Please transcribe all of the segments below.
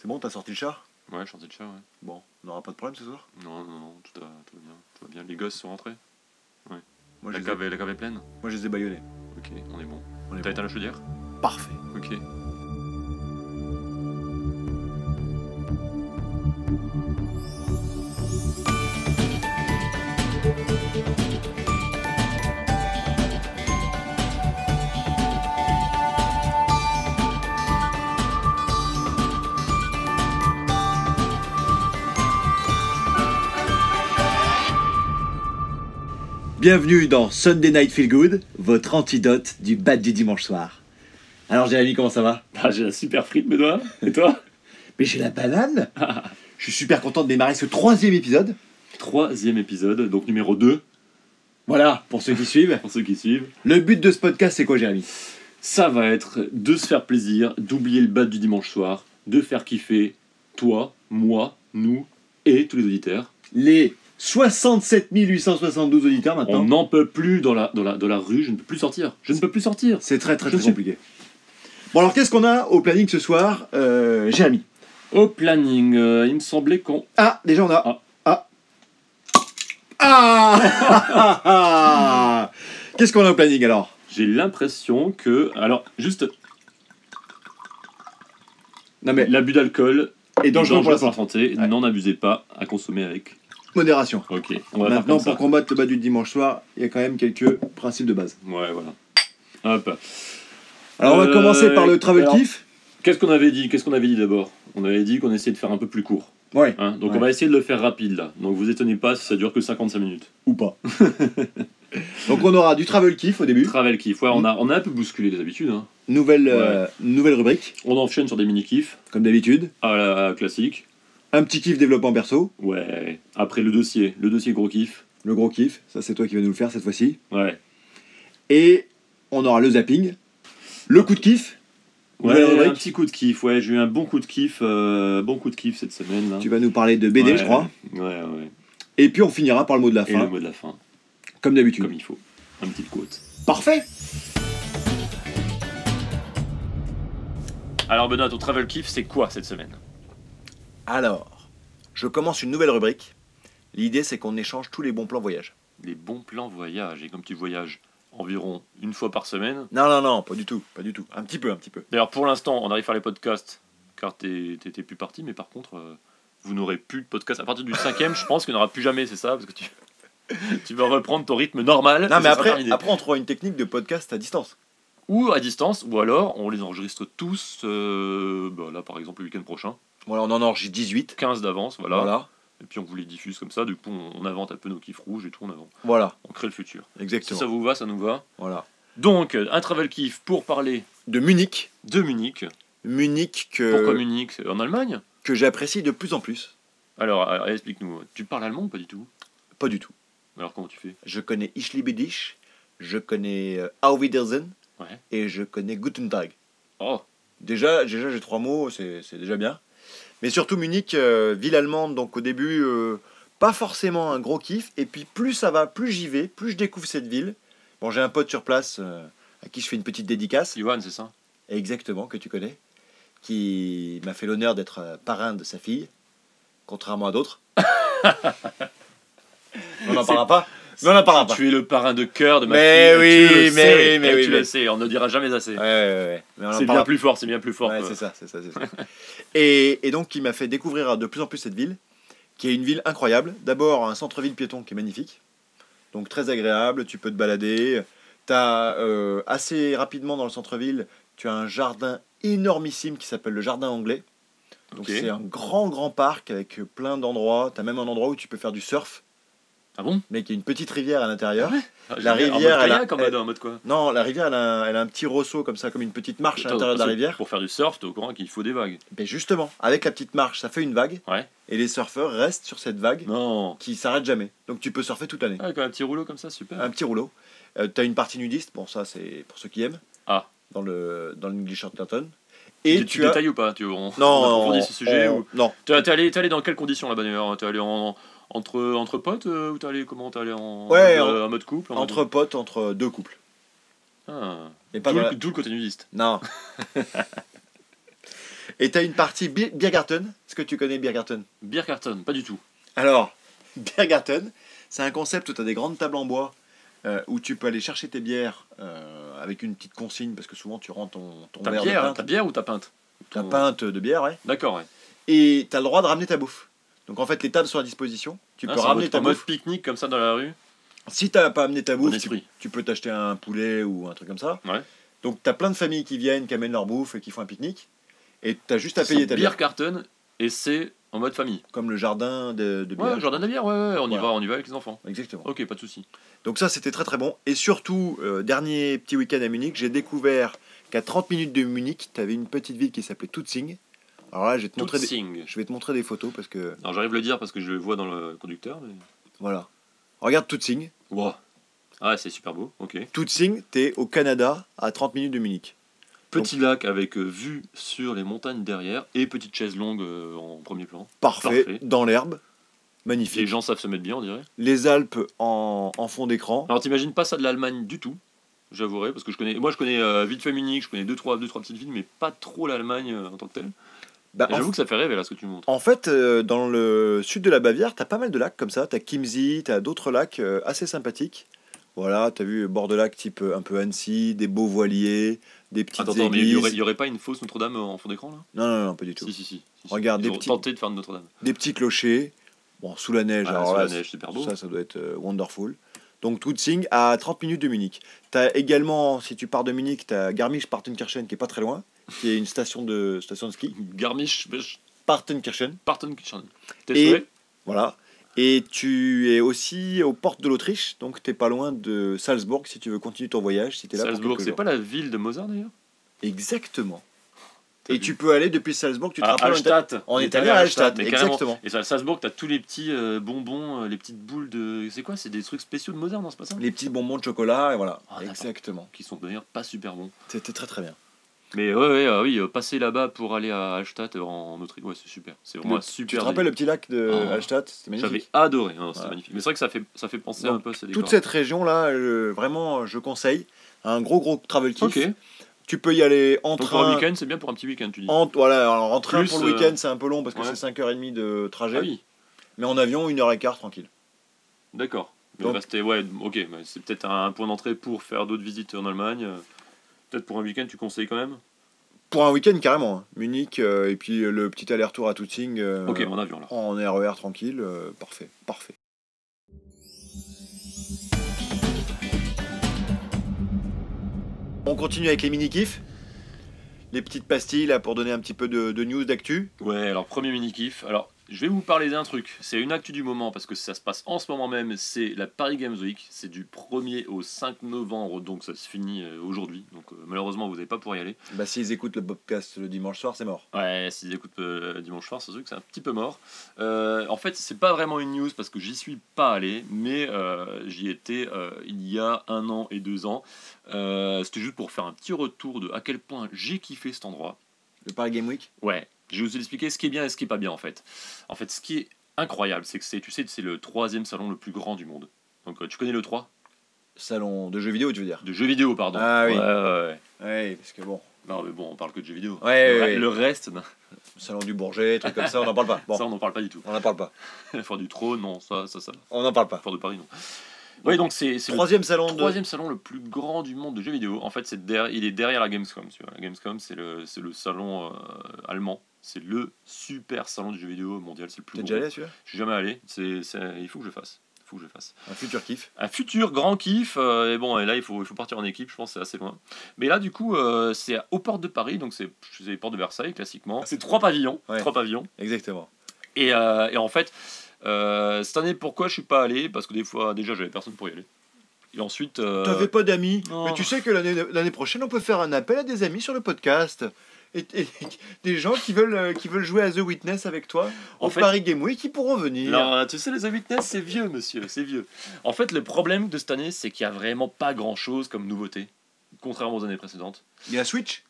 C'est bon, t'as sorti le chat Ouais, chantier de chat, ouais. Bon, on n'aura pas de problème ce soir? Non, non, non, tout, va- tout va bien. Tout va bien. Les gosses sont rentrés? Moi, la ai- cave, est- la cave est pleine? Moi, je les ai baïonnés. Ok, on est bon. T'as bon. éteint la chaudière? Parfait. Ok. Bienvenue dans Sunday Night Feel Good, votre antidote du bad du dimanche soir. Alors Jérémy, comment ça va? Ah, j'ai la super frite, Benoît. Et toi? Mais j'ai la banane Je suis super content de démarrer ce troisième épisode. Troisième épisode, donc numéro 2, Voilà, pour ceux qui suivent. pour ceux qui suivent. Le but de ce podcast, c'est quoi Jérémy? Ça va être de se faire plaisir, d'oublier le bad du dimanche soir, de faire kiffer toi, moi, nous et tous les auditeurs. Les 67 872 auditeurs On maintenant. n'en peut plus dans la, dans, la, dans la rue, je ne peux plus sortir. Je ne peux plus sortir. C'est très très Je très suis- compliqué. Bon alors qu'est-ce qu'on a au planning ce soir euh, Jérémy? Au planning, euh, il me semblait qu'on. Ah, déjà on a... Ah. Ah Ah, Ah Qu'est-ce qu'on a au planning alors? J'ai l'impression que. Alors, juste, Non mais, l'abus d'alcool et dangereux pour la santé. santé, Ouais. n'en abusez pas à consommer avec. Modération. Ok, on va faire Maintenant, pour combattre le bas du dimanche soir, il y a quand même quelques principes de base. Ouais, voilà. Hop. Alors, on va Euh, commencer par le travel alors- kiff. Qu'est-ce qu'on avait dit Qu'est-ce qu'on avait dit d'abord? On avait dit qu'on essayait de faire un peu plus court. Ouais. hein. Donc Ouais. on va essayer de le faire rapide là. Donc vous étonnez pas si ça dure que 55 minutes. Ou pas. Donc, on aura du travel kiff au début. Travel kiff. Ouais, on a, on a un peu bousculé les habitudes. hein. Nouvelle, euh, nouvelle rubrique, On enchaîne sur des mini kiffs comme d'habitude. à la classique. Un petit kiff développement perso. Ouais. Après le dossier, le dossier gros kiff. Le gros kiff. Ça, c'est toi qui vas nous le faire cette fois-ci. Ouais. Et on aura le zapping. Le coup de kiff. Ouais, un petit coup de kiff. Ouais, j'ai eu un bon coup de kiff, euh, bon coup de kiff cette semaine là. Tu vas nous parler de BD, Ouais. je crois. Ouais, ouais. Et puis, on finira par le mot de la Et fin, le mot de la fin, comme d'habitude. comme il faut. Un petit quote. Parfait. Alors Benoît, ton travel kiff, c'est quoi cette semaine? Alors, je commence une nouvelle rubrique. L'idée, c'est qu'on échange tous les bons plans voyage. Les bons plans voyage. Et comme tu voyages environ une fois par semaine. Non, non, non, pas du tout, pas du tout. Un petit peu, un petit peu. D'ailleurs, pour l'instant, on arrive à faire les podcasts car t'es- t'étais plus parti, mais par contre, euh, vous n'aurez plus de podcast. À partir du cinquième, je pense qu'il n'y en aura plus jamais, c'est ça Parce que tu, tu vas reprendre ton rythme normal. Non, mais après, on trouvera une technique de podcast à distance. Ou à distance, ou alors on les enregistre tous, euh, bah là par exemple le week-end prochain, Voilà, on en enregistre 18. 15 d'avance, voilà. Voilà. Et puis on vous les diffuse comme ça, du coup on, on invente un peu nos kiffs rouges et tout, on, Voilà, on crée le futur. Si exactement. ça vous va, ça nous va. Voilà. Donc, euh, un travel kiff pour parler De Munich. de Munich. Munich Pourquoi que, Munich? C'est En Allemagne? que j'apprécie de plus en plus. alors, alors, explique-nous, tu parles allemand ou pas du tout? Pas du tout. Alors comment tu fais? Je connais Ich liebe dich, je connais euh, Auf Wiedersehen Ouais. et je connais Guten Tag. Oh, Déjà, déjà j'ai trois mots, c'est déjà bien. Mais surtout Munich, euh, ville allemande, donc au début, euh, pas forcément un gros kiff. Et puis plus ça va, plus j'y vais, plus je découvre cette ville. Bon, j'ai un pote sur place euh, à qui je fais une petite dédicace, Johan, c'est ça? Exactement, que tu connais, qui m'a fait l'honneur d'être parrain de sa fille, contrairement à d'autres. on n'en parlera pas Mais on n'en parlera pas. Tu es le parrain de cœur de ma Mais fille. tu oui, le mais sais, oui, mais oui, Tu mais- le sais, on ne dira jamais assez. Ouais, ouais, ouais. Mais on en c'est bien plus fort, c'est bien plus fort. Ouais, c'est ça, c'est ça, c'est ça. et, et donc, il m'a fait découvrir de plus en plus cette ville, qui est une ville incroyable. D'abord, un centre-ville piéton qui est magnifique, donc très agréable. Tu peux te balader. Tu as assez rapidement dans le centre-ville, tu as un jardin énormissime qui s'appelle le jardin anglais. Donc, c'est un grand, grand parc avec plein d'endroits. Tu as même un endroit où tu peux faire du surf, Ah bon mais qui a une petite rivière à l'intérieur. Ah, La rivière, En mode elle a- kayak, en mode, en mode quoi Non, la rivière, elle a, un, elle a un petit ressaut comme ça, comme une petite marche à l'intérieur de la rivière. Pour faire du surf, t'es au courant qu'il faut des vagues. Mais justement, avec la petite marche, ça fait une vague. Ouais. Et les surfeurs restent sur cette vague Non. qui s'arrête jamais. Donc tu peux surfer toute l'année. Ah, avec un petit rouleau comme ça, super. Un petit rouleau. Euh, T'as une partie nudiste, bon ça c'est pour ceux qui aiment. Ah. Dans le dans l'English Clinton. Et tu, tu as... détailles ou pas? Tu, on, Non, on approfondit on- ce sujet on- ou... non. T'es allé, t'es allé dans quelles conditions là-bas T'es allé en, entre, entre potes euh, ou t'es allé comment T'es allé en, Ouais, en, mode, en mode couple en mode- Entre potes, entre deux couples. Ah. Et pas D'où le- la- d'où le côté nudiste. Non. Et t'as une partie Bier- Biergarten. Est-ce que tu connais Biergarten Beer carton, pas du tout. Alors, Biergarten, c'est un concept où tu as des grandes tables en bois euh, où tu peux aller chercher tes bières euh, avec une petite consigne parce que souvent tu rends ton, ton Ta verre bière, de ta bière ou ta pinte ta Ton- pinte de bière, ouais. D'accord, ouais. Et tu as le droit de ramener ta bouffe. Donc en fait, les tables sont à disposition. Tu Ah, peux ramener ta bouffe. pique-nique comme ça dans la rue. Si tu n'as pas amené ta bouffe, tu, tu peux t'acheter un poulet ou un truc comme ça. Ouais. Donc tu as plein de familles qui viennent, qui amènent leur bouffe et qui font un pique-nique. Et tu as juste à payer ta bière carton et c'est en mode famille. Comme le jardin de, de bière. Ouais, jardin de bière, ouais, ouais, on y va, on y va avec les enfants. Exactement. Ok, pas de souci. Donc ça, c'était très très bon. Et surtout, euh, dernier petit week-end à Munich, j'ai découvert qu'à 30 minutes de Munich, tu avais une petite ville qui s'appelait Tutzing. Alors là, je vais, te montrer des... Tutsing. je vais te montrer des photos parce que... Alors j'arrive à le dire parce que je le vois dans le conducteur. Mais... Voilà. Regarde Tutzing. Wow. Ah, c'est super beau, ok. Tutzing, t'es au Canada à 30 minutes de Munich. Petit lac avec euh, vue sur les montagnes derrière et petite chaise longue euh, en premier plan. Parfait, Parfait. dans l'herbe. Les Magnifique. gens savent se mettre bien, on dirait. Les Alpes en, en fond d'écran. Alors t'imagines pas ça de l'Allemagne du tout, j'avouerai, parce que je connais, moi je connais euh, vite fait Munich, je connais deux trois, deux, trois petites villes, mais pas trop l'Allemagne euh, en tant que telle. Bah, en, J'avoue que ça fait rêver là ce que tu montres. en fait, euh, dans le sud de la Bavière, t'as pas mal de lacs comme ça. T'as Chiemsee, t'as d'autres lacs euh, assez sympathiques. Voilà, t'as vu bord de lac type euh, un peu Annecy, des beaux voiliers, des petites Attends, attends, mais il y aurait, il y aurait pas une fausse Notre-Dame en fond d'écran là? Non, non, non, pas du tout. Si, si, si. si. Regarde, des petits- tenté de faire Notre-Dame. Des petits clochers. Bon, sous la neige. Ah, alors sous là, la neige, super beau. Ça, ça doit être euh, wonderful. Donc, Tutzing à 30 minutes de Munich. T'as également, si tu pars de Munich, t'as Garmisch-Partenkirchen qui est pas très loin, qui est une station de, station de ski. Garmisch, Partenkirchen, Partenkirchen. T'es voilà. Et tu es aussi aux portes de l'Autriche, donc t'es pas loin de Salzbourg si tu veux continuer ton voyage, si t'es là Salzbourg, c'est pas la ville de Mozart d'ailleurs? Exactement. Et vu tu peux aller depuis Salzbourg, tu te rappelles, on était- Hallstatt. on est était allé à Hallstatt, exactement. Et à Salzbourg, t'as tous les petits euh, bonbons, euh, les petites boules de. C'est quoi C'est des trucs spéciaux de Mozart, non C'est pas ça? Les petits bonbons de chocolat, et voilà. Ah. Exactement. Qui sont d'ailleurs pas super bons. C'était très très bien. Mais ouais, ouais, euh, oui, euh, passer là-bas pour aller à Hallstatt euh, en Autriche, ouais, c'est super. C'est vraiment Le- un Tu super. te rappelles le petit lac de Oh. Hallstatt? C'était J'avais magnifique. adoré, hein, magnifique. Mais c'est vrai que ça fait, ça fait penser Donc, un peu à ces. Toute cette région-là, euh, vraiment, je conseille. Un gros gros travel kiff. Ok. Tu peux y aller en Donc pour un train. week-end, c'est bien pour un petit week-end, tu dis. En, voilà, alors en train Plus, pour le euh, week-end, c'est un peu long parce que ouais. c'est 5h30 de trajet. Ah oui, Mais en avion, 1h15 tranquille. d'accord. Donc- rester- ouais, ok, c'est peut-être un point d'entrée pour faire d'autres visites en Allemagne. Peut-être pour un week-end, tu conseilles quand même Pour un week-end, carrément. hein. Munich, euh, et puis le petit aller-retour à Tutzing. euh, Ok, en avion là. En RER tranquille, euh, parfait, parfait. On continue avec les mini-kifs. Les petites pastilles là pour donner un petit peu de, de news d'actu. Ouais, alors premier mini-kiff. Alors, je vais vous parler d'un truc. C'est une actu du moment parce que ça se passe en ce moment même. C'est la Paris Games Week. C'est du 1er au 5 novembre, donc ça se finit euh, aujourd'hui. Donc euh, malheureusement, vous n'avez pas pour y aller. Bah s'ils écoutent le podcast le dimanche soir, c'est mort. Ouais, s'ils écoutent euh, dimanche soir, c'est sûr que c'est un petit peu mort. Euh, en fait, c'est pas vraiment une news parce que j'y suis pas allé, mais j'y étais il y a un an et deux ans. C'était juste pour faire un petit retour de à quel point j'ai kiffé cet endroit. Le Paris Game Week? Ouais, je vais vous expliquer ce qui est bien et ce qui est pas bien en fait. En fait, ce qui est incroyable, c'est que c'est, tu sais, c'est le troisième salon le plus grand du monde. Donc, euh, tu connais le 3 Salon de jeux vidéo, tu veux dire? De jeux vidéo, pardon. Ah oui. Ouais, ouais, ouais. Ouais, parce que bon, Non, mais bon, on parle que de jeux vidéo. Ouais, le, ouais, le reste, non. salon du Bourget, trucs comme ça, on n'en parle pas. Bon, ça, on n'en parle pas du tout. on n'en parle pas. La foire du trône, non, ça, ça, ça. On n'en parle pas. Foire de Paris, non. Oui, donc c'est, le Troisième salon de. troisième salon le plus grand du monde de jeux vidéo. En fait, c'est derrière, il est derrière la Gamescom. Tu vois. La Gamescom, c'est le, le salon euh, allemand. C'est le super salon du jeu vidéo mondial. C'est le plus T'es déjà allé celui-là? Je suis jamais allé. C'est, il faut que je fasse. Il faut que je fasse. Un futur kiff. Un futur grand kiff. euh, et bon, et là, il faut, il faut partir en équipe. Je pense c'est assez loin. Mais là, du coup, euh, c'est aux portes de Paris. Donc, c'est, les portes de Versailles, classiquement. C'est trois pavillons. Ouais. Trois pavillons. Exactement. Et, et en fait, euh, cette année, pourquoi je suis pas allé? Parce que des fois, déjà, j'avais personne pour y aller. Et ensuite. euh, T'avais pas d'amis. Mais tu sais que l'année prochaine, on peut faire un appel à des amis sur le podcast. Et, et- des gens qui veulent, euh, qui veulent jouer à The Witness avec toi En au fait- Paris Game Week, qui pourront venir. Non, euh, tu sais, les Witness, c'est vieux, monsieur, c'est vieux. En fait, le problème de cette année, c'est qu'il y a vraiment pas grand chose comme nouveauté, contrairement aux années précédentes. Il y a Switch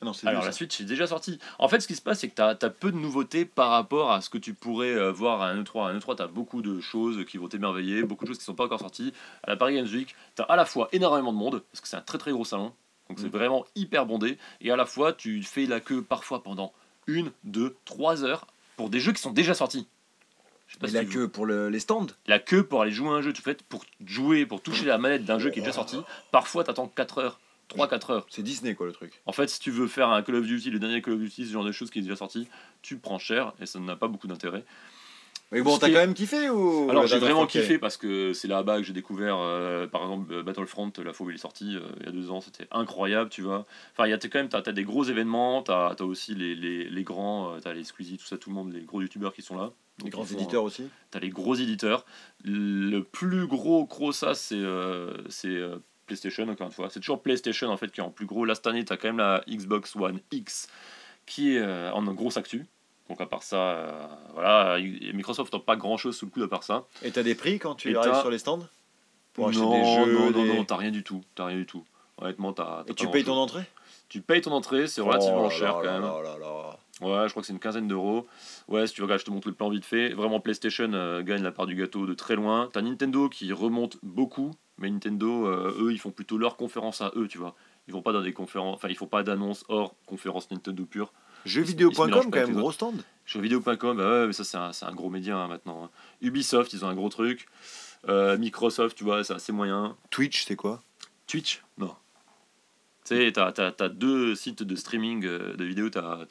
Non, c'est Alors, la ça. Switch est déjà sortie. En fait, ce qui se passe, c'est que tu as, peu de nouveautés par rapport à ce que tu pourrais euh, voir à un E3. À un E3, tu as beaucoup de choses qui vont t'émerveiller, beaucoup de choses qui sont pas encore sorties. À la Paris Games Week, tu as à la fois énormément de monde, parce que c'est un très très gros salon, donc c'est Mm. vraiment hyper bondé, et à la fois, tu fais la queue parfois pendant une, deux, trois heures pour des jeux qui sont déjà sortis. Mais si la tu- queue pour le- les stands? La queue pour aller jouer à un jeu, tu fais pour jouer, pour toucher la manette d'un jeu qui est déjà sorti. Parfois, t'attends 4 heures, 3-4 heures. C'est Disney quoi le truc. En fait, si tu veux faire un Call of Duty, le dernier Call of Duty, ce genre de choses qui est déjà sorti, tu prends cher et ça n'a pas beaucoup d'intérêt. Mais bon, t'as quand même kiffé ou Alors j'ai vraiment kiffé parce que c'est là-bas que j'ai découvert, euh, par exemple, euh, Battlefront, la fois où il est sorti, euh, il y a deux ans, c'était incroyable, tu vois. Enfin, il y a quand même, t'as as des gros événements, t'as as aussi les, les, les grands, t'as les Squeezie, tout ça, tout le monde, les gros youtubeurs qui sont là. Les grands font, éditeurs aussi. T'as les gros éditeurs. Le plus gros gros ça, c'est c'est euh, PlayStation, encore une fois. C'est toujours PlayStation, en fait, qui est en plus gros. Là, cette année, t'as quand même la Xbox One X, qui est euh, en grosse actu. Donc à part ça, euh, voilà, Microsoft n'a pas grand chose sous le coup à part ça. Et t'as des prix quand tu Et arrives sur les stands Pour acheter non, des jeux non, non, des- non, t'as rien du tout, t'as rien du tout. Honnêtement, t'as. Et tu payes ton entrée? Tu payes ton entrée, c'est relativement Oh là cher quand même. là là là. Ouais, je crois que c'est une quinzaine d'euros. Ouais, si tu regardes, je te montre le plan vite fait. Vraiment, PlayStation euh, gagne la part du gâteau de très loin. T'as Nintendo qui remonte beaucoup, mais Nintendo, euh, eux, ils font plutôt leur conférence à eux, tu vois. Ils vont pas dans des conférences, enfin, ils font pas d'annonce hors conférence Nintendo pure. Jeuxvideo.com quand même, gros stand. Sur vidéo.com, bah ouais, mais ça, c'est un, c'est un gros média hein, maintenant. hein. Ubisoft, ils ont un gros truc. Euh, Microsoft, tu vois, c'est assez moyen. Twitch, c'est quoi? Twitch Non. Tu sais, t'as, t'as, t'as deux sites de streaming euh, de vidéos. T'as,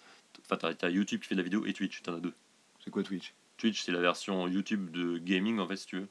enfin, t'as, YouTube qui fait de la vidéo et Twitch. T'en as deux. C'est quoi Twitch? Twitch, c'est la version YouTube de gaming, en fait, si tu veux.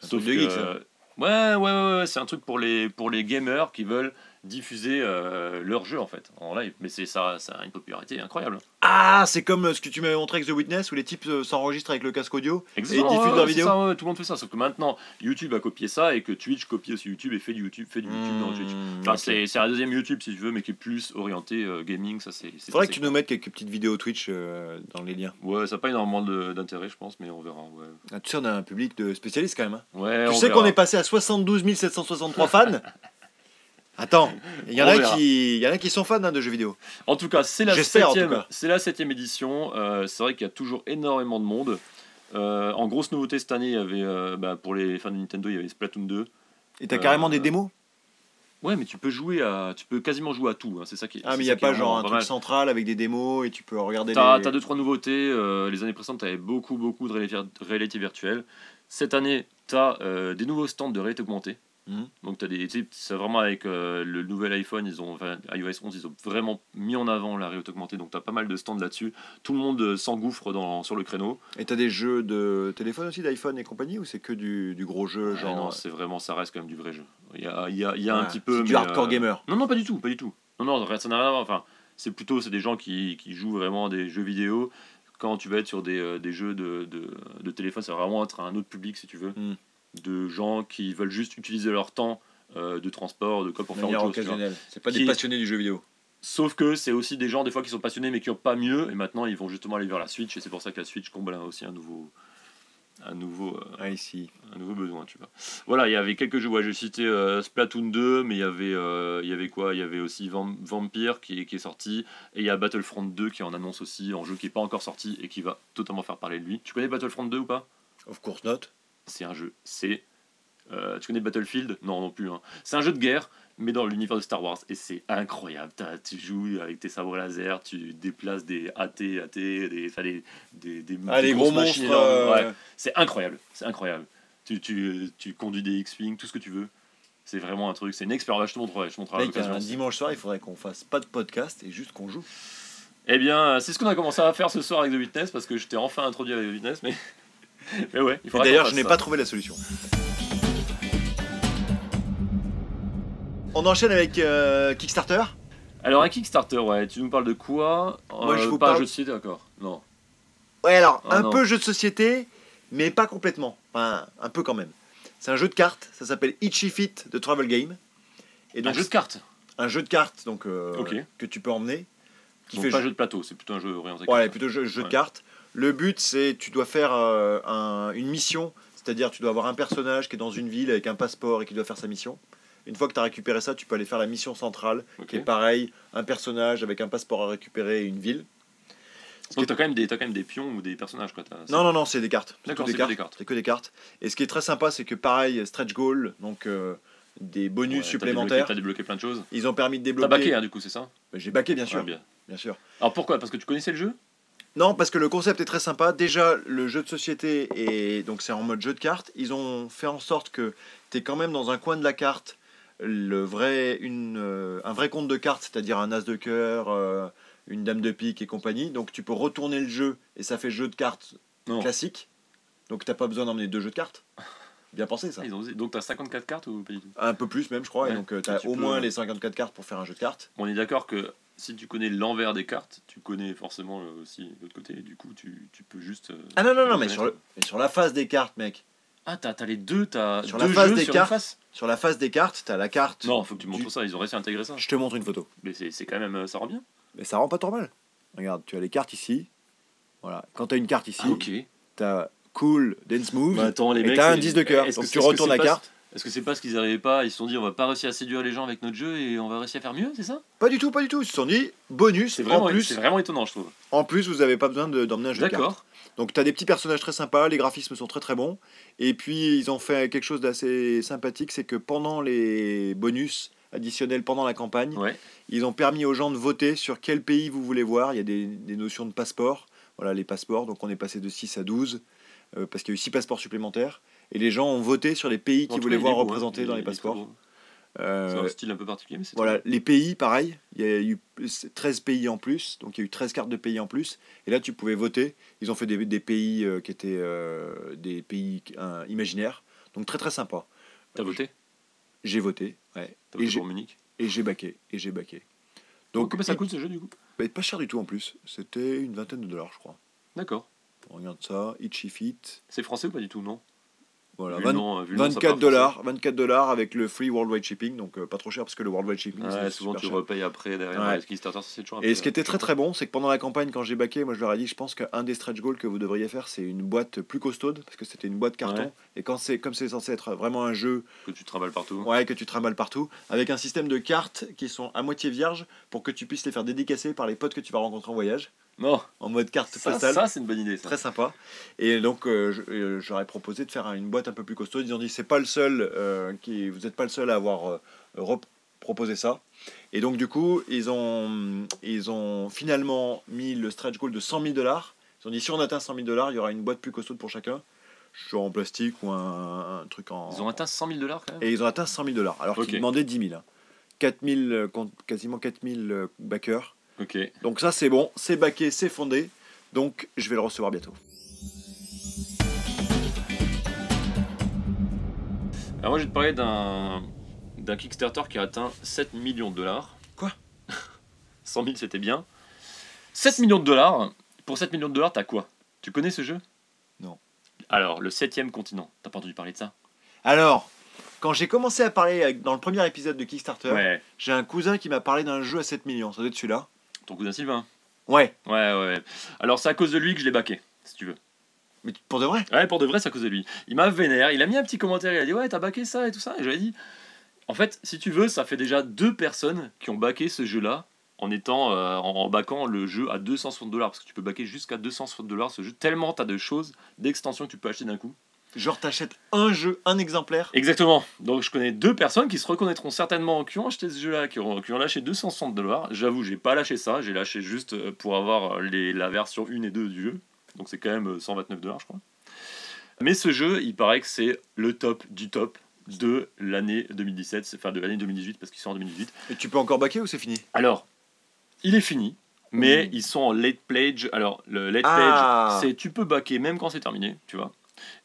Truc de geek, ça. Ouais, ouais, ouais, ouais, c'est un truc pour les, pour les gamers qui veulent diffuser euh, leur jeu, en fait, en live. Mais c'est ça, ça a une popularité incroyable. Ah, c'est comme euh, ce que tu m'avais montré avec The Witness où les types euh, s'enregistrent avec le casque audio et ils Exactement, diffusent ouais, leur vidéo. c'est ça, ouais, tout le monde fait ça. Sauf que maintenant, YouTube a copié ça et que Twitch copie aussi YouTube et fait du YouTube, fait du YouTube dans Twitch. Mmh, Enfin, c'est, un deuxième YouTube, si tu veux, mais qui est plus orienté euh, gaming. Ça, c'est, Faudrait que tu nous mettes quelques petites vidéos Twitch dans les liens. Ouais, ça n'a pas énormément d'intérêt, je pense, mais on verra. Ouais, Ah, tu sais, on a un public de spécialistes quand même. hein. ouais Tu on sais qu'on est passé à 72 763 fans Attends, il y, en a qui... y en a qui sont fans hein, de jeux vidéo. En tout cas, c'est la septième. C'est la septième édition. Euh, c'est vrai qu'il y a toujours énormément de monde. Euh, en grosse nouveauté cette année, il y avait euh, bah, pour les fans de Nintendo, il y avait Splatoon 2. Et t'as carrément des démos? Ouais, mais tu peux jouer à, tu peux quasiment jouer à tout. hein, C'est ça qui. est- Ah, mais il n'y a pas genre un truc central avec des démos et tu peux regarder T'as les... t'as deux trois nouveautés. les années précédentes, t'avais beaucoup beaucoup de réalité, virtuelle. Cette année, t'as des nouveaux stands de réalité augmentée. Mhm. Donc des, tu sais, c'est vraiment avec euh, le nouvel iPhone, ils ont, enfin, iOS 11, ils ont vraiment mis en avant la réalité augmentée. Donc t'as pas mal de stands là-dessus. Tout le monde euh, s'engouffre dans sur le créneau. Et t'as des jeux de téléphone aussi, d'iPhone et compagnie ou c'est que du, du gros jeu Ah genre... non, c'est vraiment, ça reste quand même du vrai jeu. Il y a, il y a, il y a un petit peu. c'est du mais, hardcore euh, gamer. Non, non, pas du tout, pas du tout. Non, non, ça n'a rien à voir. Enfin, c'est plutôt c'est des gens qui, qui jouent vraiment à des jeux vidéo. Quand tu vas être sur des, euh, des jeux de, de, de téléphone, ça va vraiment être un autre public, si tu veux. Mm. De gens qui veulent juste utiliser leur temps euh, de transport, de quoi pour De faire autre chose. occasionnelle. C'est pas Qui- des passionnés du jeu vidéo. Sauf que c'est aussi des gens, des fois, qui sont passionnés mais qui n'ont pas mieux. Et maintenant, ils vont justement aller vers la Switch. Et c'est pour ça que la Switch comble aussi un nouveau. Un nouveau, euh, Ah, ici. un nouveau besoin, tu vois. Voilà, il y avait quelques jeux, ouais, j'ai cité euh, Splatoon 2, mais il y avait, il y avait quoi? Il y avait aussi Vam- Vampire qui est, qui est sorti, et il y a Battlefront 2 qui en annonce aussi, en jeu qui n'est pas encore sorti et qui va totalement faire parler de lui. Tu connais Battlefront 2 ou pas? Of course not. C'est un jeu, c'est... euh, tu connais Battlefield? Non, non plus. hein. C'est un jeu de guerre, mais dans l'univers de Star Wars, et c'est incroyable. T'as- tu joues avec tes sabres laser, tu déplaces des AT, AT, des, enfin, des, des, des, Ah, des gros machines monstres. euh, Ouais. C'est incroyable, c'est incroyable. Tu, tu, tu conduis des X-Wing, tout ce que tu veux. C'est vraiment un truc, c'est une expérience. Je te montrerai, je te montrerai Mec, un dimanche soir, il faudrait qu'on fasse pas de podcast et juste qu'on joue. Eh bien, c'est ce qu'on a commencé à faire ce soir avec The Witness, parce que je t'ai enfin introduit avec The Witness, mais, mais ouais, il Et D'ailleurs, je n'ai pas trouvé la solution. On enchaîne avec euh, Kickstarter. Alors, un Kickstarter, ouais, tu nous parles de quoi? Moi, je Euh, vous Pas parle- jeu de société, d'accord. Non. Ouais, alors, Ah, un non. peu jeu de société, mais pas complètement. Enfin, un peu quand même. C'est un jeu de cartes, ça s'appelle Itchy Fit de Travel Game. Et un donc, jeu de cartes. un jeu de cartes donc, euh, Ok. que tu peux emmener. Qui Donc fait pas jeu- jeu de plateau, c'est plutôt un jeu orienté. Ouais, plutôt jeu, jeu Ouais. de cartes. Le but, c'est tu dois faire euh, un- une mission, c'est-à-dire tu dois avoir un personnage qui est dans une ville avec un passeport et qui doit faire sa mission. Une fois que tu as récupéré ça, tu peux aller faire la mission centrale, qui est pareil, un personnage avec un passeport à récupérer et une ville. Donc t'as quand, même des- t'as quand même des pions ou des personnages, quoi. t'as- Non, non, non, c'est des cartes. C'est D'accord, que c'est que des cartes. C'est que des cartes. Et ce qui est très sympa, c'est que pareil, stretch goal, donc euh, des bonus Ouais, t'as supplémentaires. débloqué- T'as débloqué plein de choses. Ils ont permis de T'as débloquer. baqué, hein, du coup, c'est ça? J'ai baqué, bien sûr. Ouais, bien. bien sûr. Alors pourquoi? Parce que tu connaissais le jeu? Non, parce que le concept est très sympa. Déjà, le jeu de société est donc c'est en mode jeu de cartes. Ils ont fait en sorte que tu es quand même dans un coin de la carte le vrai, une, euh, un vrai compte de cartes, c'est-à-dire un as de cœur, euh, une dame de pique et compagnie. Donc tu peux retourner le jeu et ça fait jeu de cartes Non. classique. Donc t'as pas besoin d'emmener deux jeux de cartes. Bien pensé ça. Ils ont. Donc tu as 54 cartes ou pas du tout? Un peu plus même je crois. Et Ouais. donc tu as Tu au peux- moins les 54 cartes pour faire un jeu de cartes. On est d'accord que si tu connais l'envers des cartes, tu connais forcément euh, aussi l'autre côté. Et du coup, tu, tu peux juste. euh, Ah non non non mais sur, le, mais sur la face des cartes mec. Ah, t'as as les deux, t'as Sur deux la face jeux des sur cartes. face Sur la face des cartes, t'as la carte. Non, faut que tu du- montres ça. Ils ont réussi à intégrer ça. Je te montre une photo. Mais c'est quand même. euh, Ça rend bien. Mais ça rend pas trop mal. Regarde, tu as les cartes ici. Voilà. Quand tu as une carte ici, Ah, ok. tu as cool, dance move. Bah, attends, les et t'as un c'est- 10 de cœur. Donc que tu retournes la pas- carte. Est-ce que c'est parce qu'ils n'arrivaient pas Ils se sont dit, on va pas réussir à séduire les gens avec notre jeu et on va réussir à faire mieux, c'est ça? Pas du tout, pas du tout. Ils se sont dit, bonus, C'est en vraiment, plus, c'est vraiment étonnant, je trouve. en plus, vous avez pas besoin de- d'emmener un jeu de cartes. D'accord. Donc tu as des petits personnages très sympas, les graphismes sont très très bons. Et puis ils ont fait quelque chose d'assez sympathique, c'est que pendant les bonus additionnels, pendant la campagne, Ouais. ils ont permis aux gens de voter sur quel pays vous voulez voir. Il y a des, des notions de passeport. Voilà les passeports, donc on est passé de 6 à 12, euh, parce qu'il y a eu 6 passeports supplémentaires. Et les gens ont voté sur les pays qu'ils voulaient voir beau, hein. représentés dans les passeports. Euh, C'est un style un peu particulier, mais c'est voilà, très les pays, pareil, il y a eu 13 pays en plus, donc il y a eu 13 cartes de pays en plus, et là tu pouvais voter. Ils ont fait des, des pays euh, qui étaient euh, des pays imaginaires, donc très très sympa. T'as voté? J'ai voté, ouais, T'as et voté j'ai pour Munich? et j'ai baqué, et j'ai baqué. Donc, Donc combien ça coûte ce jeu du coup? Bah, pas cher du tout en plus, c'était une vingtaine de dollars je crois. D'accord. On regarde ça, Itchy Fit, C'est français ou pas du tout, non? Voilà, Vu 20 le nom, euh, vu le nom, ça 24 paraît dollars, 24 dollars avec le free worldwide shipping, donc euh, pas trop cher parce que le worldwide shipping. Ouais, souvent tu cher. repayes après derrière. Ouais. Ouais. Kickstarter, ça, c'est toujours un Et peu- ce qui était très très bon, c'est que pendant la campagne, quand j'ai baqué, moi je leur ai dit, je pense qu'un des stretch goals que vous devriez faire, c'est une boîte plus costaude, parce que c'était une boîte carton. Ouais. Et quand c'est comme c'est censé être vraiment un jeu, que tu travailles partout. ouais, que tu trimbales partout, avec un système de cartes qui sont à moitié vierges pour que tu puisses les faire dédicacer par les potes que tu vas rencontrer en voyage, Non, en mode carte ça, postale. ça c'est une bonne idée. Ça. Très sympa. Et donc, euh, euh, j'aurais proposé de faire une boîte un peu plus costaud. Ils ont dit, c'est pas le seul, euh, qui, vous n'êtes pas le seul à avoir euh, proposé ça. Et donc, du coup, ils ont, ils ont finalement mis le stretch goal de 100 000 dollars. Ils ont dit, si on atteint 100 000 dollars, il y aura une boîte plus costaud pour chacun, genre en plastique ou un, un truc en. Ils ont atteint 100 000 dollars quand même? Et ils ont atteint 100 000 dollars, alors Ok. qu'ils demandaient 10 000. hein. 4 000, euh, compte- quasiment 4 000 euh, backers. Ok. Donc ça c'est bon, c'est backé, c'est fondé. Donc je vais le recevoir bientôt. Alors moi je vais te parler d'un d'un Kickstarter qui a atteint 7 millions de dollars. Quoi? 100 000 c'était bien. 7 millions de dollars. Pour 7 millions de dollars, t'as quoi? Tu connais ce jeu? Non. Alors, le septième continent. T'as pas entendu parler de ça? Alors, quand j'ai commencé à parler avec- dans le premier épisode de Kickstarter, Ouais. j'ai un cousin qui m'a parlé d'un jeu à 7 millions. Ça doit être celui-là. Ton cousin Sylvain. Ouais, Ouais, ouais. Alors c'est à cause de lui que je l'ai baqué, si tu veux. mais pour de vrai? Ouais, pour de vrai, c'est à cause de lui. Il m'a vénère, il a mis un petit commentaire, il a dit Ouais, t'as baqué ça et tout ça. Et j'avais dit En fait, si tu veux, ça fait déjà deux personnes qui ont baqué ce jeu-là en étant euh, en, en baquant le jeu à 260 dollars. Parce que tu peux baquer jusqu'à 260 dollars ce jeu, tellement t'as de choses, d'extensions que tu peux acheter d'un coup. Genre t'achètes un jeu, un exemplaire. Exactement. Donc je connais deux personnes qui se reconnaîtront certainement, qui ont acheté ce jeu-là, qui ont, qui ont lâché 260 dollars. J'avoue, j'ai pas lâché ça, j'ai lâché juste euh, pour avoir euh, les, la version 1 et 2 du jeu. Donc c'est quand même euh, 129 dollars, je crois. Mais ce jeu, il paraît que c'est le top du top de l'année 2017, c'est- enfin de l'année 2018 parce qu'ils sont en 2018. Et tu peux encore baquer ou c'est fini? Alors, il est fini, mais Mm. ils sont en late pledge. Alors, le late Ah. pledge, c'est tu peux baquer même quand c'est terminé, tu vois.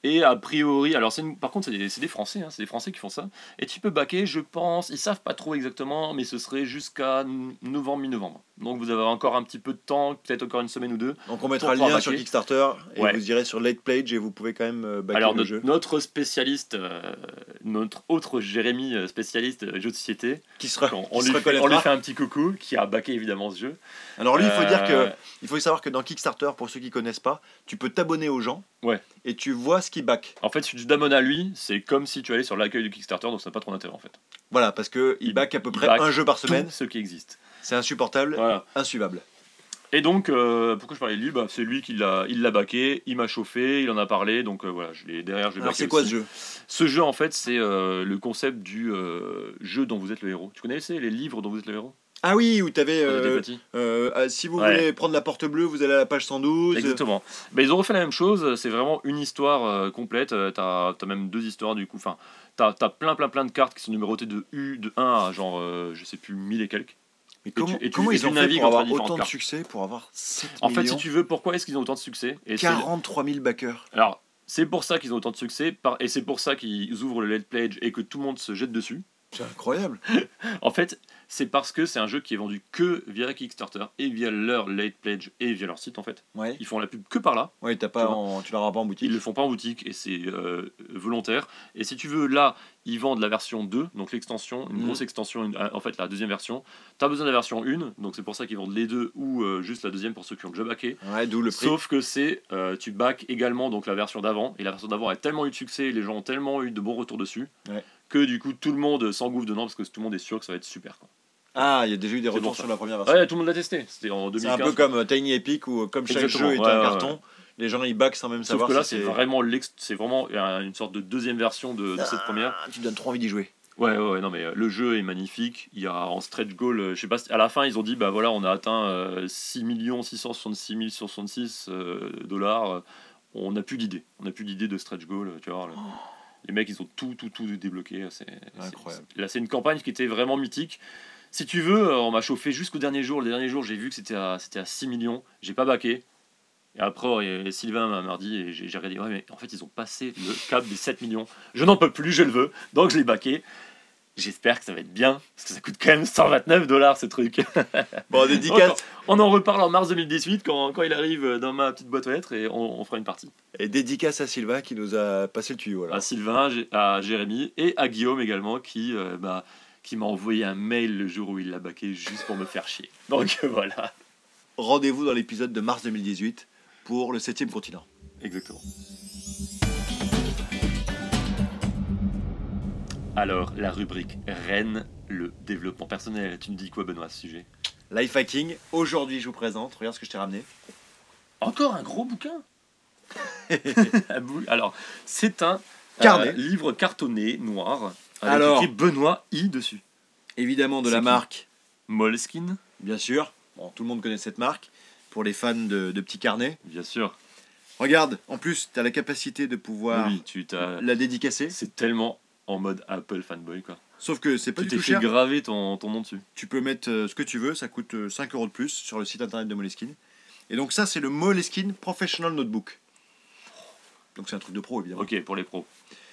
Et a priori, alors par contre, c'est des, Français, hein, c'est des Français qui font ça. Et tu peux baquer, je pense, ils savent pas trop exactement, mais ce serait jusqu'à novembre, mi-novembre. Donc vous avez encore un petit peu de temps, peut-être encore une semaine ou deux. Donc on mettra le lien sur. Kickstarter et Ouais. vous irez sur Late Pledge et vous pouvez quand même euh, Alors le notre, jeu. notre spécialiste, euh, notre autre Jérémy euh, spécialiste jeux de société, Qui sera, on, qui on se lui fait, on lui fait un petit coucou, qui a baqué évidemment ce jeu. Alors lui, il faut dire que il faut savoir que dans Kickstarter, pour ceux qui connaissent pas, tu peux t'abonner aux gens Ouais. et tu vois ce qu'ils backent. En fait, si tu t'abonnes à lui, c'est comme si tu allais sur l'accueil du Kickstarter, donc ça n'a pas trop d'intérêt en fait. Voilà, parce que il Il- back à peu près back un jeu par semaine. Ce qui existe. C'est insupportable, Voilà. insuivable. Et donc, euh, pourquoi je parlais de lui bah, C'est lui qui l'a, il l'a baqué, il m'a chauffé, il en a parlé, donc euh, voilà, je l'ai derrière, je l'ai Alors c'est quoi ce jeu? Ce jeu, en fait, c'est euh, le concept du euh, jeu dont vous êtes le héros. Tu connaissez les livres dont vous êtes le héros? Ah oui, où petit. euh, ah, si vous Ouais. voulez prendre la porte bleue, vous allez à la page 112. Exactement. Mais ils ont refait la même chose, c'est vraiment une histoire complète. T'as as même deux histoires du coup. Enfin, t'as as plein plein plein de cartes qui sont numérotées de U, de 1 à genre, je sais plus, 1000 et quelques. Mais Et tu- comment, et tu- comment ils ont fait pour avoir autant de succès, pour avoir 7 En fait, si tu veux, pourquoi est-ce qu'ils ont autant de succès et c'est- 43 000 backers. Alors, c'est pour ça qu'ils ont autant de succès, par- et c'est pour ça qu'ils ouvrent le Late Pledge et que tout le monde se jette dessus. C'est incroyable. En fait, c'est parce que c'est un jeu qui est vendu que via Kickstarter et via leur Late Pledge et via leur site en fait. Ouais. Ils font la pub que par là. Ouais, t'as pas Tu en- tu l'auras pas en boutique. Ils le font pas en boutique et c'est euh, volontaire. Et si tu veux, là, ils vendent la version 2, donc l'extension, une Mhm. grosse extension, une- en fait la deuxième version. Tu as besoin de la version 1, donc c'est pour ça qu'ils vendent les deux ou euh, juste la deuxième pour ceux qui ont déjà backé. Ouais, d'où le prix. Sauf que c'est, euh, tu back également donc la version d'avant, et la version d'avant a tellement eu de succès, les gens ont tellement eu de bons retours dessus, Ouais. que du coup tout le monde s'engouffre dedans parce que tout le monde est sûr que ça va être super. Quoi. Ah, il y a déjà eu des C'est retours sur la première version. Ouais, tout le monde l'a testé, c'était en c'est 2015. un peu comme euh, Tiny Epic où euh, comme chaque Exactement, jeu est ouais, un ouais, carton, les gens ils back sans même Sauf savoir que là, si c'est vraiment, c'est vraiment une sorte de deuxième version de, de cette première. Ah, tu donnes trop envie d'y jouer. Ouais, ouais, ouais, non, mais euh, le jeu est magnifique. Il y a en stretch goal, euh, je sais pas, à la fin, ils ont dit, bah voilà, on a atteint euh, 6 666 066 euh, dollars. on n'a plus d'idée. On n'a plus d'idée de stretch goal, tu vois. le- Les mecs, ils ont tout, tout, tout débloqué. C'est, c'est- Incroyable. c'est- Là, c'est une campagne qui était vraiment mythique. Si tu veux, euh, on m'a chauffé jusqu'au dernier jour. Le dernier jour, j'ai vu que c'était à, c'était à 6 millions. J'ai pas baqué. Et après, euh, Sylvain m'a m'a dit, et j'ai j'ai regardé, ouais, mais en fait, ils ont passé le cap des 7 millions. Je n'en peux plus, je le veux. Donc, je l'ai baqué. J'espère que ça va être bien, parce que ça coûte quand même 129 dollars ce truc. Bon, dédicace, On en reparle en mars 2018 quand, quand il arrive dans ma petite boîte aux lettres et on, on fera une partie. et dédicace à Sylvain qui nous a passé le tuyau. Alors. À Sylvain, à Jérémy et à Guillaume également qui, euh, bah, qui m'a envoyé un mail le jour où il l'a baqué juste pour me faire chier. Donc voilà. Rendez-vous dans l'épisode de mars 2018 pour le 7 continent. Exactement. Alors, la rubrique Rennes, le développement personnel. Tu me dis quoi, Benoît, à ce sujet? Life hacking, aujourd'hui je vous présente, regarde ce que je t'ai ramené. Encore un gros bouquin? Bou- Alors, c'est un euh, livre cartonné noir avec Alors. écrit Benoît I dessus. Évidemment de C'est la qui marque, Moleskine, bien sûr. Bon, tout le monde connaît cette marque. Pour les fans de, de petits carnets. bien sûr. Regarde, en plus, tu as la capacité de pouvoir Oui, tu t'as. la dédicacer. C'est tellement en mode Apple fanboy quoi. Sauf que c'est pas Tu du t'es tout fait cher. graver ton, ton nom dessus. Tu peux mettre euh, ce que tu veux, ça coûte euh, 5 euros de plus sur le site internet de Moleskine. Et donc ça, c'est le Moleskine Professional Notebook. Donc c'est un truc de pro, évidemment. Ok, pour les pros.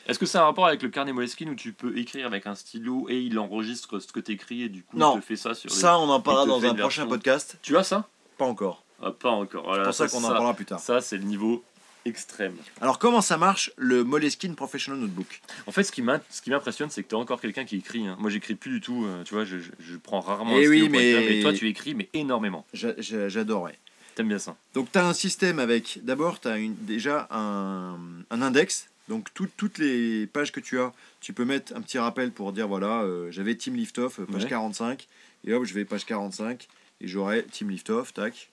Est-ce que c'est un rapport avec le carnet Moleskine où tu peux écrire avec un stylo et il enregistre ce que tu écris et du coup Non. il te fait ça sur les- Ça, on en parlera dans un prochain podcast. Tu as ça? Pas encore. Ah, Pas encore. Voilà, C'est pour ça qu'on en parlera plus tard. Ça, c'est le niveau extrême. Alors comment ça marche le Moleskine Professional Notebook? En fait, ce qui m'impressionne, c'est que tu es encore quelqu'un qui écrit. hein. Moi, j'écris plus du tout. euh, tu vois, je, je- je prends rarement Eh un oui, stylo pour écrire, mais- toi, tu écris, mais énormément. J'a- j'a- J'adore, ouais. T'aimes bien ça? Donc tu as un système avec, d'abord, tu as déjà un, un index. Donc tout- toutes les pages que tu as, tu peux mettre un petit rappel pour dire, voilà, euh, j'avais Team Liftoff, euh, page Ouais. 45. Et hop, je vais page 45. Et j'aurai Team Liftoff, tac.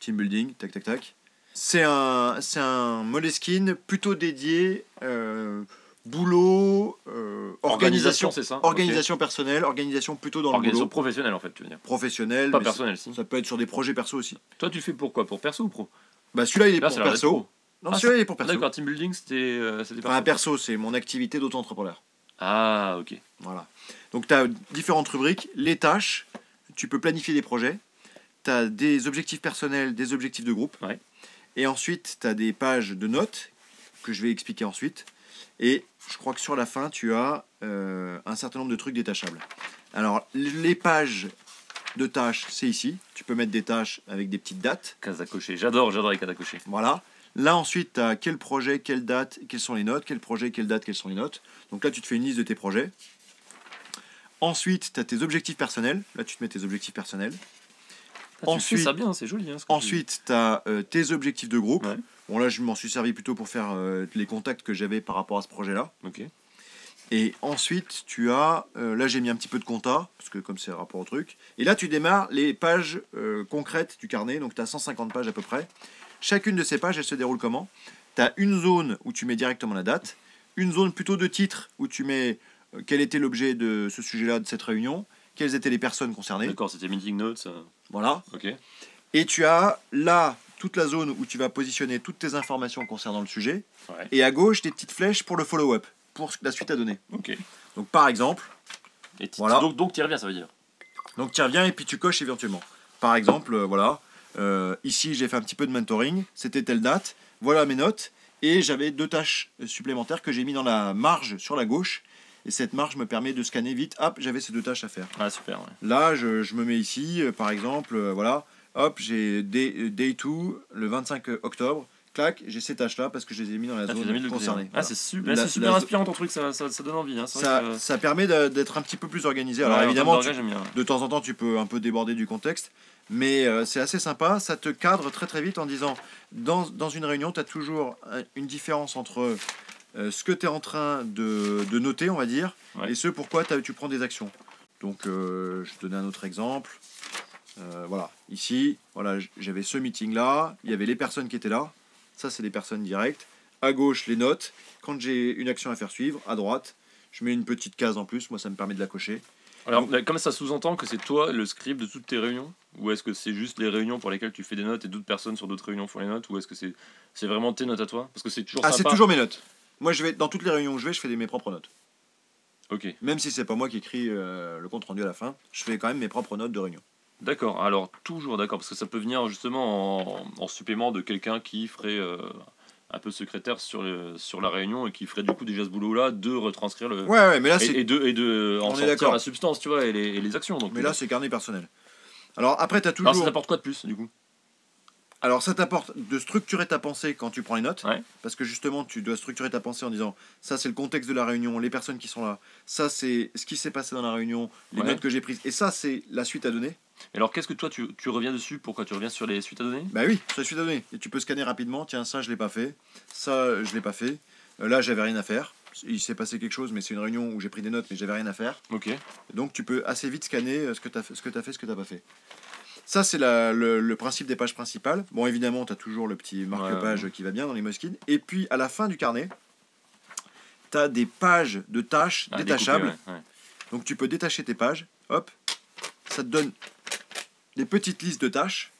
Team Building, tac, tac, tac. C'est un, c'est un Moleskine plutôt dédié euh, boulot, euh, organisation, c'est ça organisation personnelle, organisation plutôt dans Ok. le Organisation boulot, professionnelle, en fait, tu veux dire. professionnel. Pas personnelle, si. Ça peut être sur des projets perso aussi. Toi, tu fais pour quoi? Pour perso ou pro? Bah celui-là il est Là, pour perso. Non, Ah, celui-là il est pour perso. D'accord, team building, c'était euh, Enfin, perso. c'est mon activité d'auto-entrepreneur. Ah, ok. Voilà. Donc tu as différentes rubriques, les tâches, tu peux planifier des projets, tu as des objectifs personnels, des objectifs de groupe. Ouais. Et ensuite, tu as des pages de notes que je vais expliquer ensuite. Et je crois que sur la fin, tu as euh, un certain nombre de trucs détachables. Alors, les pages de tâches, c'est ici. Tu peux mettre des tâches avec des petites dates. Case à cocher. J'adore, j'adore les cases à cocher. Voilà. Là, ensuite, tu as quel projet, quelle date, quelles sont les notes, quel projet, quelle date, quelles sont les notes. Donc là, tu te fais une liste de tes projets. Ensuite, tu as tes objectifs personnels. Là, tu te mets tes objectifs personnels. Ah, tu Ensuite- fais ça bien, c'est joli. Hein, ce tu- Ensuite, tu as tes objectifs de groupe. Ouais. Bon, là, je m'en suis servi plutôt pour faire euh, les contacts que j'avais par rapport à ce projet-là. Ok. Et ensuite, tu as. euh, là, j'ai mis un petit peu de compta, parce que comme c'est rapport au truc. Et là, tu démarres les pages euh, concrètes du carnet. Donc, tu as 150 pages à peu près. Chacune de ces pages, elle se déroule comment? Tu as une zone où tu mets directement la date. Une zone plutôt de titre où tu mets euh, quel était l'objet de ce sujet-là, de cette réunion. quelles étaient les personnes concernées. D'accord, c'était meeting notes. euh, Voilà. Ok. Et tu as là toute la zone où tu vas positionner toutes tes informations concernant le sujet. Ouais. Et à gauche, des petites flèches pour le follow-up, pour la suite à donner. Ok. Donc par exemple, Et Voilà. Donc, donc tu y reviens, ça veut dire. donc tu reviens et puis tu coches éventuellement. Par exemple, euh, voilà, euh, ici j'ai fait un petit peu de mentoring, c'était telle date, voilà mes notes, et j'avais deux tâches supplémentaires que j'ai mis dans la marge sur la gauche. Et cette marge me permet de scanner vite, hop, j'avais ces deux tâches à faire. Ah, super, ouais. Là, je, je me mets ici, euh, par exemple, euh, voilà, hop, j'ai day, day 2, le 25 octobre, clac, j'ai ces tâches-là parce que je les ai mis dans la Ah, zone concernée. Ah, c'est super, La- super la- inspirant ton truc, ça, ça, ça donne envie. Hein. ça, que- ça permet d'être un petit peu plus organisé. Alors Ouais, évidemment, tu- de temps en temps, tu peux un peu déborder du contexte, mais euh, c'est assez sympa. Ça te cadre très très vite en disant, dans, dans une réunion, tu as toujours un- une différence entre euh, ce que tu es en train de, de noter, on va dire, Ouais. et ce pourquoi tu prends des actions. Donc, euh, je te donne un autre exemple. Euh, voilà, ici, voilà, j'avais ce meeting-là, il y avait les personnes qui étaient là. Ça, c'est des personnes directes. À gauche, les notes. Quand j'ai une action à faire suivre, à droite, je mets une petite case en plus. Moi, ça me permet de la cocher. Alors, comme ça sous-entend que c'est toi le script de toutes tes réunions Ou est-ce que c'est juste les réunions pour lesquelles tu fais des notes et d'autres personnes sur d'autres réunions font les notes Ou est-ce que c'est c'est vraiment tes notes à toi? Parce que c'est toujours Ah, c'est sympa. toujours mes notes. Moi, je vais dans toutes les réunions où je vais, je fais des, mes propres notes. Ok, Même si c'est pas moi qui écris euh, le compte rendu à la fin, je fais quand même mes propres notes de réunion. d'accord. Alors, toujours d'accord, parce que ça peut venir justement en, en supplément de quelqu'un qui ferait euh, un peu secrétaire sur, le, sur la réunion et qui ferait du coup déjà ce boulot-là de retranscrire le. Ouais, ouais, mais là, c'est et de, et de en sortir d'accord. la substance, tu vois, et les, et les actions. Donc, mais là, c'est carnet personnel. Alors après, tu as alors, toujours. ça t'apporte quoi de plus, du coup? Alors ça t'apporte de structurer ta pensée quand tu prends les notes, Ouais. parce que justement tu dois structurer ta pensée en disant ça c'est le contexte de la réunion, les personnes qui sont là, ça c'est ce qui s'est passé dans la réunion, les Ouais. notes que j'ai prises, et ça c'est la suite à donner. Et alors, qu'est-ce que toi, tu, tu reviens dessus? Pourquoi tu reviens sur les suites à donner? Bah oui, c'est la suite à donner. Et tu peux scanner rapidement, tiens ça je l'ai pas fait, ça je l'ai pas fait, Euh, là j'avais rien à faire, il s'est passé quelque chose mais c'est une réunion où j'ai pris des notes mais j'avais rien à faire. Ok. Donc tu peux assez vite scanner euh, ce que tu as fait, ce que tu fait, ce que tu pas fait. Ça, c'est le, le principe des pages principales. Bon, évidemment, tu as toujours le petit marque-page qui va bien dans les Moskine. Et puis, à la fin du carnet, tu as des pages de tâches Ah, détachables. découpé, ouais, ouais. Donc, tu peux détacher tes pages. Hop, ça te donne des petites listes de tâches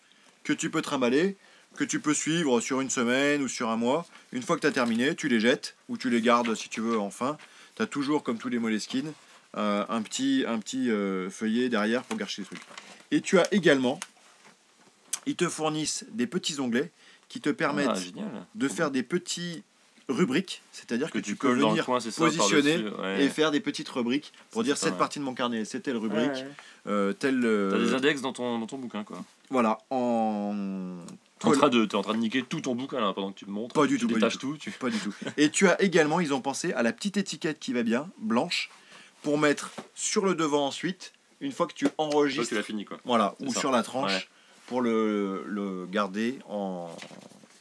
que tu peux trimballer, que tu peux suivre sur une semaine ou sur un mois. Une fois que tu as terminé, tu les jettes ou tu les gardes si tu veux enfin. Tu as toujours, comme tous les Moleskine, euh, un petit, un petit euh, feuillet derrière pour garder les trucs. Et tu as également, ils te fournissent des petits onglets qui te permettent Ah, de faire des petits rubriques, c'est-à-dire que, Que tu, tu peux venir coin, c'est ça, positionner ouais. et faire des petites rubriques pour dire cette partie de mon carnet, c'est telle rubrique, Ouais, ouais. euh, telle. euh, T'as des index dans ton, dans ton bouquin, quoi. voilà, en. T'es en, train de, t'es en train de niquer tout ton bouquin là, pendant que tu me montres. Pas du tu tout, pas du détaches tout. tu... Pas du tout. Et tu as également, ils ont pensé à la petite étiquette qui va bien, blanche, pour mettre sur le devant ensuite, une fois que tu Toi, enregistres, tu l'as fini, quoi. voilà, ou ça. sur la tranche, Ouais. pour le, le garder en,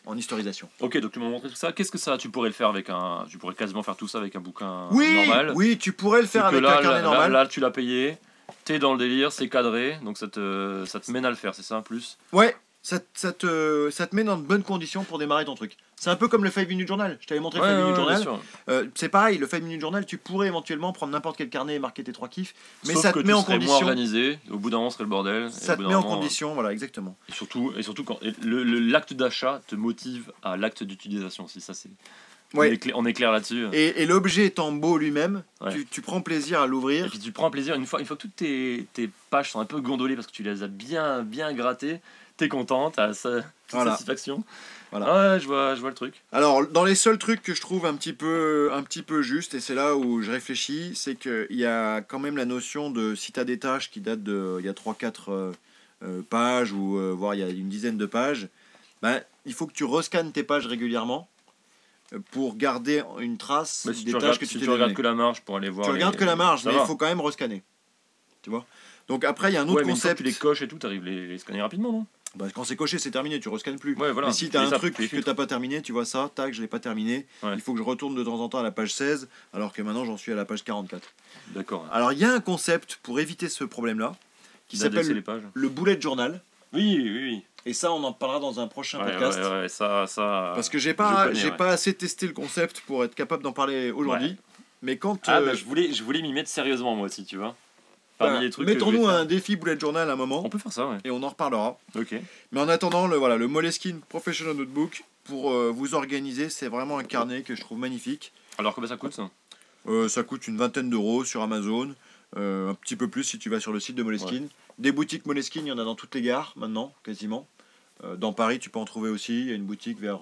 en historisation. Ok, donc tu m'as montré tout ça. Qu'est-ce que ça Tu pourrais le faire avec un. Tu pourrais quasiment faire tout ça avec un bouquin Oui, normal. oui, tu pourrais le faire avec là, un carnet là, normal. Là, là, tu l'as payé. T'es dans le délire, c'est cadré, donc ça te, ça te mène à le faire, c'est ça, en plus Ouais, ça, te- ça, te, ça te met dans de bonnes conditions pour démarrer ton truc. C'est un peu comme le 5 minutes journal. Je t'avais montré le 5 minutes bien journal. Euh, c'est pareil, le 5 minutes journal, tu pourrais éventuellement prendre n'importe quel carnet et marquer tes trois kiffs, mais Sauf ça que te tu met en serais moins condition. organisé. Au bout d'un moment, ce serait le bordel. et Ça te met en moment, condition, voilà, exactement. Et surtout, et surtout quand et le- le- l'acte d'achat te motive à l'acte d'utilisation. Si ça, c'est. Ouais. On est clair, là-dessus. Et, et l'objet étant beau lui-même, Ouais. tu, tu prends plaisir à Et l'ouvrir. puis tu prends plaisir, une fois, une fois que toutes tes, tes pages sont un peu gondolées parce que tu les as bien, bien grattées, t'es content, t'as sa, Voilà. satisfaction. Voilà. Ouais, je vois, je vois le truc. Alors, dans les seuls trucs que je trouve un petit peu, un petit peu juste, et c'est là où je réfléchis, c'est qu'il y a quand même la notion de si tu as des tâches qui datent de il y a 3-4 euh, euh, pages, ou euh, voire il y a une dizaine de pages, ben, il faut que tu rescannes tes pages régulièrement pour garder une trace si des tu tâches regardes, que tu si t'es tu regardes que la marge pour aller voir. Tu les- regardes que la marge, ça mais il faut quand même rescanner. Tu vois? Donc après, il y a un autre Ouais, mais concept. tu les coches et tout, t'arrives les, les scanner rapidement, non? Bah, quand c'est coché, c'est terminé, tu rescannes plus. Ouais, voilà. Mais si tu as un truc que t'as pas terminé, tu vois ça, tac, je l'ai pas terminé. Ouais. Il faut que je retourne de temps en temps à la page 16, alors que maintenant j'en suis à la page 44. D'accord. Alors il y a un concept pour éviter ce problème-là, qui s'appelle le bullet journal. Oui, oui, oui. Et ça, on en parlera dans un prochain Ouais, podcast. ouais, ouais, ça, ça. Parce que j'ai pas, j'ai pas assez testé le concept pour être capable d'en parler aujourd'hui. Mais quand Ah, euh, bah, je voulais, je voulais m'y mettre sérieusement, moi aussi, tu vois. Parmi Voilà. les trucs. que je vais Mettons-nous un défi bullet journal à un moment On peut faire ça, ouais. et on en reparlera. Ok. Mais en attendant, le, voilà, le Moleskine Professional Notebook, pour euh, vous organiser, c'est vraiment un carnet que je trouve magnifique. Alors combien ça coûte ça? Euh, ça coûte une vingtaine d'euros sur Amazon, euh, un petit peu plus si tu vas sur le site de Moleskine. Des boutiques Moleskine, il y en a dans toutes les gares maintenant, quasiment. Dans Paris, tu peux en trouver aussi. Il y a une boutique vers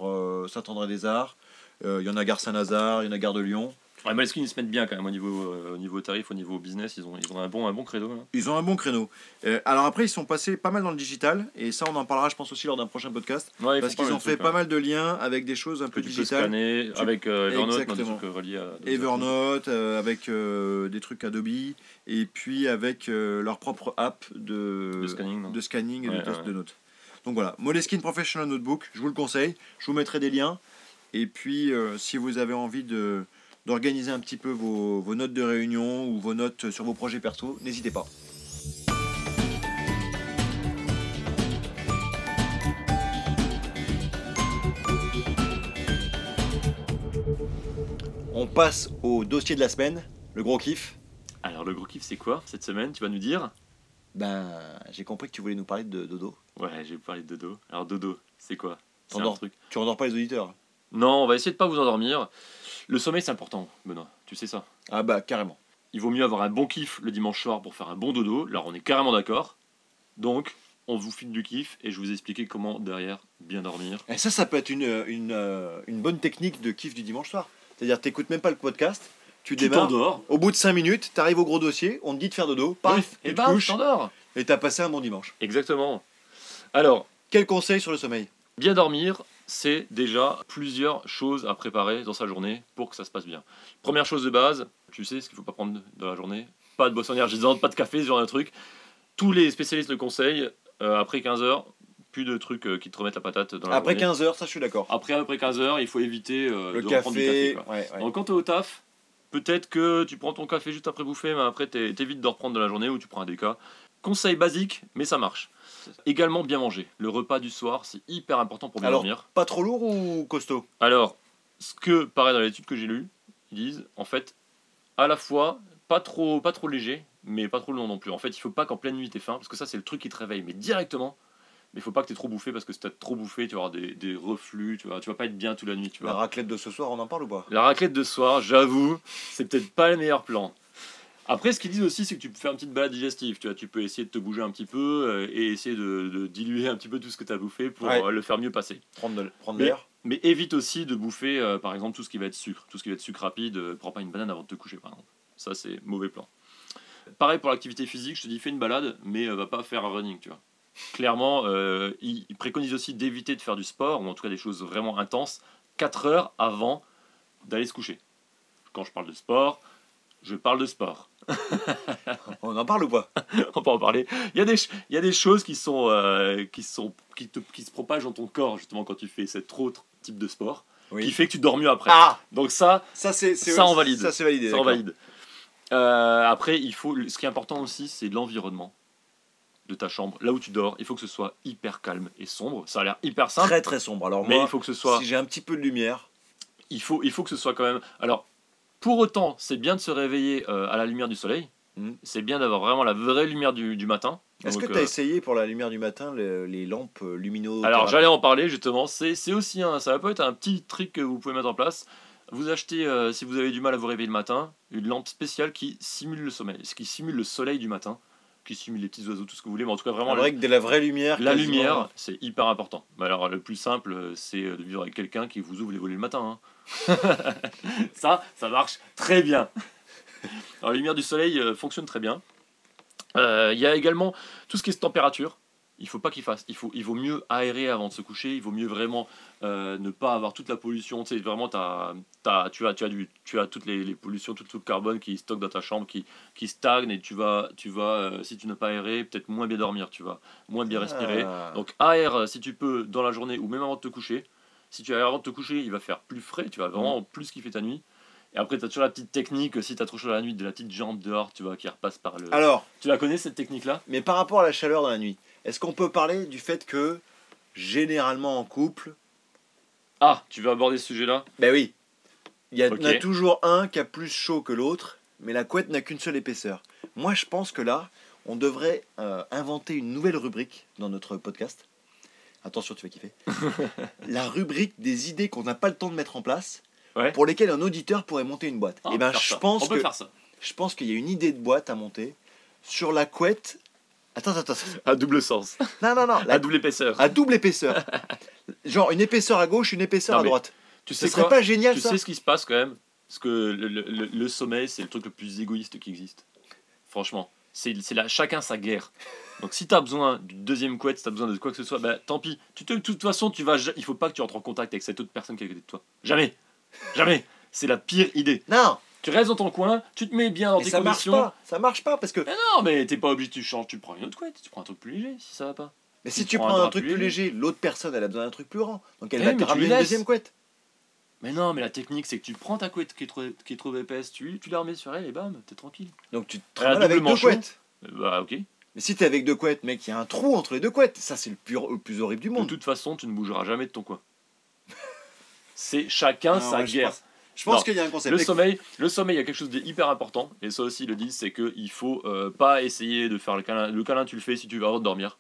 Saint-André-des-Arts. Il y en a gare Saint-Lazare, il y en a gare de Lyon. Ouais, Moleskine, ils se mettent bien quand même au niveau, euh, au niveau tarif, au niveau business. Ils ont, ils ont un, bon, un bon credo. Là. Ils ont un bon créneau. Euh, alors après, ils sont passés pas mal dans le digital. Et ça, on en parlera, je pense, aussi lors d'un prochain podcast. Ouais, Parce qu'ils ont fait pas hein. mal de liens avec des choses un peu digitales. Tu- avec euh, Evernote, des trucs reliés à. Evernote, avec des trucs Adobe, et puis avec leur propre app de, De scanning, non de scanning et Ouais, de test de notes. Donc voilà, Moleskine Professional Notebook, je vous le conseille, je vous mettrai des liens. Et puis si vous avez envie de d'organiser un petit peu vos, vos notes de réunion ou vos notes sur vos projets perso, n'hésitez pas. On passe au dossier de la semaine, le gros kiff. Alors, le gros kiff, c'est quoi cette semaine Tu vas nous dire? Ben, j'ai compris que tu voulais nous parler de dodo. Ouais, vous parler de dodo. Alors, dodo, c'est quoi? C'est un truc. Tu endors pas les auditeurs? Non, on va essayer de pas vous endormir. Le sommeil, c'est important, Benoît. Tu sais ça. Ah bah carrément. Il vaut mieux avoir un bon kiff le dimanche soir pour faire un bon dodo. Là, on est carrément d'accord. Donc, on vous file du kiff et je vous expliquer comment derrière bien dormir. Et ça, ça peut être une, une, euh, une bonne technique de kiff du dimanche soir. C'est-à-dire, t'écoutes même pas le podcast, tu Tu démarres. t'endors. Au bout de 5 minutes, t'arrives au gros dossier, on te dit de faire dodo, paf, Oui, et tu couches, t'endors. et t'as passé un bon dimanche. Exactement. Alors, Quel conseil sur le sommeil? Bien dormir, c'est déjà plusieurs choses à préparer dans sa journée pour que ça se passe bien. Première chose de base, tu sais ce qu'il faut pas prendre dans la journée Pas de boisson énergisante, pas de café, ce genre de truc. Tous les spécialistes le conseillent, euh, après 15 heures, plus de trucs euh, qui te remettent la patate dans la Après journée. 15 heures, ça je suis d'accord. Après, après 15 heures, il faut éviter euh, Le de reprendre du café. café, quoi. ouais, ouais. Donc quand tu es au taf, peut-être que tu prends ton café juste après bouffer, mais après t'é- t'évites de reprendre de la journée ou tu prends un déca. Conseil basique, mais ça marche. Également bien manger. Le repas du soir, c'est hyper important pour bien Alors, dormir. Pas trop lourd ou costaud? Alors, ce que paraît dans l'étude que j'ai lue, ils disent en fait, à la fois pas trop, pas trop léger, mais pas trop long non plus. En fait, il faut pas qu'en pleine nuit t'aies faim, parce que ça c'est le truc qui te réveille, mais directement. Mais il faut pas que t'aies trop bouffé, parce que si t'as trop bouffé, tu vas avoir des, des reflux, tu vas, tu vas pas être bien toute la nuit, tu vois. La raclette de ce soir, on en parle ou pas? La raclette de ce soir, j'avoue, c'est peut-être pas le meilleur plan. Après, ce qu'ils disent aussi, c'est que tu peux faire une petite balade digestive. Tu vois, tu peux essayer de te bouger un petit peu euh, et essayer de, de diluer un petit peu tout ce que tu as bouffé pour Ouais. euh, le faire mieux passer. Prendre de, prendre l'air Mais évite aussi de bouffer, euh, par exemple, tout ce qui va être sucre. Tout ce qui va être sucre rapide, euh, prends pas une banane avant de te coucher, par exemple. Ça, c'est mauvais plan. Pareil pour l'activité physique, je te dis fais une balade, mais va pas faire un running, tu vois. Clairement, ils ils préconisent aussi d'éviter de faire du sport, ou en tout cas des choses vraiment intenses, 4 heures avant d'aller se coucher. Quand je parle de sport, je parle de sport. On en parle ou pas? On peut en parler. Il y a des, ch- il y a des choses qui, sont, euh, qui, sont, qui, te, qui se propagent dans ton corps, justement, quand tu fais cet autre type de sport, qui fait que tu dors mieux après. Ah Donc ça, Ça, c'est, Ça, on valide. Ça, c'est validé. ça on valide. Euh, après, il faut, ce qui est important aussi, c'est l'environnement de ta chambre, là où tu dors. Il faut que ce soit hyper calme et sombre. Ça a l'air hyper simple, Très très sombre. Alors mais moi, il faut que ce soit, si j'ai un petit peu de lumière, il faut, il faut que ce soit quand même. Alors, pour autant, c'est bien de se réveiller euh, à la lumière du soleil. Mhm. C'est bien d'avoir vraiment la vraie lumière du, du matin. est-ce que tu as euh, essayé pour la lumière du matin le- les lampes euh, lumineux Alors j'allais en parler justement, c'est c'est aussi un, ça peut être un petit trick que vous pouvez mettre en place. Vous achetez, euh, si vous avez du mal à vous réveiller le matin, une lampe spéciale qui simule le sommeil, ce qui simule le soleil du matin, qui simule les petits oiseaux, tout ce que vous voulez, mais en tout cas vraiment C'est vrai que de la vraie lumière. la quasiment. lumière, c'est hyper important. Mais alors le plus simple, euh, c'est de vivre avec quelqu'un qui vous ouvre les volets le matin. hein. ça, ça marche très bien. Alors, la lumière du soleil euh, fonctionne très bien. Euh, Il y a également tout ce qui est température. Il faut pas qu'il fasse. Il, faut, il vaut mieux aérer avant de se coucher. Il vaut mieux vraiment euh, ne pas avoir toute la pollution. Tu sais, vraiment, t'as- t'as- tu, as, tu, as du, tu as toutes les, les pollutions, tout le carbone qui stocke dans ta chambre, qui, qui stagne. Et tu vas, tu vas euh, si tu n'as pas aéré, peut-être moins bien dormir. Tu vas moins bien respirer. Ah. Donc aère euh, si tu peux dans la journée ou même avant de te coucher. Si tu aères avant de te coucher, il va faire plus frais, tu vas vraiment plus kiffer ta nuit. Et après, tu as toujours la petite technique, si tu as trop chaud la nuit, de la petite jambe dehors, tu vois, qui repasse par le... Alors, Tu la connais cette technique-là? mais par rapport à la chaleur dans la nuit, est-ce qu'on peut parler du fait que généralement en couple, Ah, tu veux aborder ce sujet-là? Ben oui, il y, a- toujours un qui a plus chaud que l'autre, mais la couette n'a qu'une seule épaisseur. Moi, je pense que là, on devrait euh, inventer une nouvelle rubrique dans notre podcast. Attention, tu vas kiffer. la rubrique des idées qu'on n'a pas le temps de mettre en place, Ouais. pour lesquelles un auditeur pourrait monter une boîte. Ah, Et on ben, je pense que je pense qu'il y a une idée de boîte à monter sur la couette. Attends, attends, attends. À double sens. Non, non, non. À La... double épaisseur. À double épaisseur. Genre une épaisseur à gauche, une épaisseur Non, à droite. Tu Ce sais serait quoi pas génial Tu ça sais ce qui se passe quand même? Parce que le, le- le- le sommeil, c'est le truc le plus égoïste qui existe. Franchement. C'est c'est là, chacun sa guerre. Donc si t'as besoin d'une deuxième couette, si t'as besoin de quoi que ce soit, bah tant pis. Tu te, de toute façon, tu vas, il faut pas que tu entres en contact avec cette autre personne qui est à côté de toi. Jamais. Jamais. C'est la pire idée. Non, Tu restes dans ton coin, tu te mets bien dans mais tes ça marche pas. Ça marche pas parce que Mais non, mais t'es pas obligé, tu changes, tu prends une autre couette, tu prends un truc plus léger si ça va pas. mais si Tu prends un truc plus léger, l'autre personne elle a besoin d'un truc plus grand. Donc elle Eh, va te ramener une deuxième couette. Mais non, mais la technique, c'est que tu prends ta couette qui est trop, qui est trop épaisse, tu, tu la remets sur elle et bam, t'es tranquille. Donc tu te travailles avec deux manchon. couettes. Euh, Bah ok. Mais si t'es avec deux couettes, mec, il y a un trou entre les deux couettes. Ça c'est le plus, le plus horrible du De monde. toute façon, tu ne bougeras jamais de ton coin. C'est chacun sa ouais, guerre. Je pense qu'il y a un concept. Le sommeil, le sommeil, il y a quelque chose d'hyper important, et ça aussi ils le disent, c'est qu'il faut euh, pas essayer de faire le câlin. Le câlin, tu le fais si tu veux avant de dormir.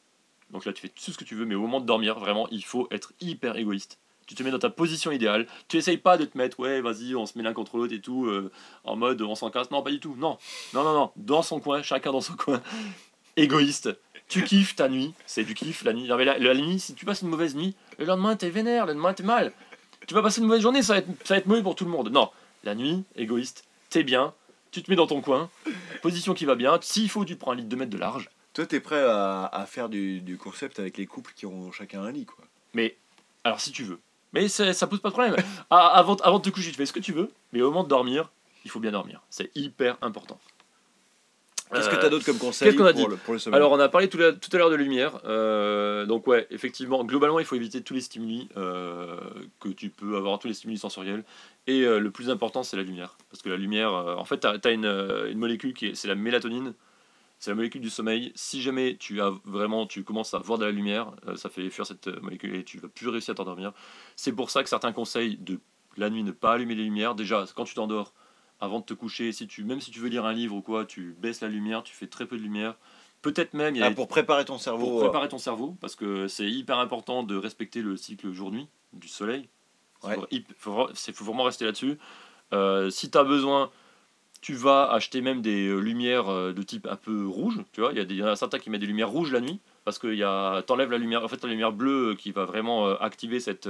Donc là, tu fais tout ce que tu veux, mais au moment de dormir, vraiment, il faut être hyper égoïste. Tu te mets dans ta position idéale. Tu essayes pas de te mettre, ouais, vas-y, on se met l'un contre l'autre et tout, euh, en mode on s'en casse. Non, pas du tout. Non, non, non, non. Dans son coin, chacun dans son coin. Égoïste. Tu kiffes ta nuit, c'est du kiff la nuit. Non, mais la, la nuit, si tu passes une mauvaise nuit, le lendemain t'es vénère, le lendemain t'es mal. Tu vas passer une mauvaise journée, ça va, être, ça va être mauvais pour tout le monde. Non, la nuit, égoïste, t'es bien, tu te mets dans ton coin, position qui va bien. S'il faut, tu te prends un litre de mètre de large. Toi t'es prêt à, à faire du, du concept avec les couples qui ont chacun un lit quoi. Mais, alors si tu veux. Mais ça pose pas de problème. Ah, avant, avant de te coucher, tu fais ce que tu veux, mais au moment de dormir, il faut bien dormir. C'est hyper important. Qu'est-ce que Euh, t'as d'autre comme conseil qu'est-ce qu'on a pour, dit le, pour le sommeil Alors, on a parlé tout, à- tout à l'heure de lumière. euh, donc, ouais, effectivement, globalement, il faut éviter tous les stimuli euh, que tu peux avoir, tous les stimuli sensoriels. Et euh, le plus important, c'est la lumière. Parce que la lumière, en fait, tu as, une, une molécule qui est, c'est la mélatonine. C'est la molécule du sommeil. Si jamais tu as vraiment, tu commences à voir de la lumière, ça fait fuir cette molécule et tu vas plus réussir à t'endormir. C'est pour ça que certains conseillent de la nuit ne pas allumer les lumières. Déjà, quand tu t'endors, avant de te coucher, si tu, même si tu veux lire un livre ou quoi, tu baisses la lumière, tu fais très peu de lumière. Peut-être même, il y a Ah, pour préparer ton cerveau. pour préparer ton cerveau, parce que c'est hyper important de respecter le cycle jour-nuit du soleil. Il Ouais. faut, vraiment rester là-dessus. Euh, si tu as besoin, tu vas acheter même des euh, lumières euh, de type un peu rouge. Tu vois, il y, a des- il y en a certains qui mettent des lumières rouges la nuit, parce que y a- t'enlèves la lumière, en fait, la lumière bleue qui va vraiment activer cette,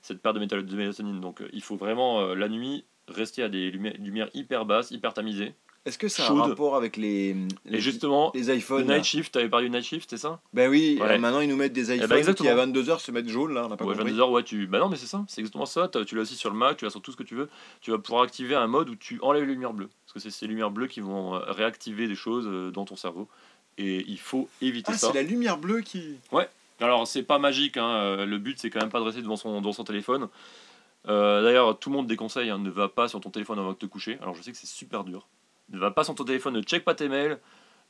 cette paire de, métal- de mélatonine. Donc il faut vraiment, la nuit, rester à des lumières, lumières hyper basses, hyper tamisées. Est-ce que ça a chaude. un rapport avec les, les, Et justement, les le iPhones là night shift, tu avais parlé du night shift, c'est ça? Ben oui, Ouais. euh, maintenant ils nous mettent des iPhones ben, qui exactement. à 22h se mettent jaune là, on n'a pas Ouais, compris. 22h, ouais, tu. Bah non, mais c'est ça, c'est exactement ça. Tu l'as aussi sur le Mac, tu l'as sur tout ce que tu veux. Tu vas pouvoir activer un mode où tu enlèves les lumières bleues. Parce que c'est ces lumières bleues qui vont euh, réactiver des choses euh, dans ton cerveau. Et il faut éviter Ah, ça. c'est la lumière bleue qui. Alors, c'est pas magique, hein, le but c'est quand même pas de rester devant son, devant son téléphone. Euh, D'ailleurs, tout le monde déconseille, hein, ne va pas sur ton téléphone avant de te coucher. Alors, je sais que c'est super dur. Ne va pas sur ton téléphone, ne check pas tes mails.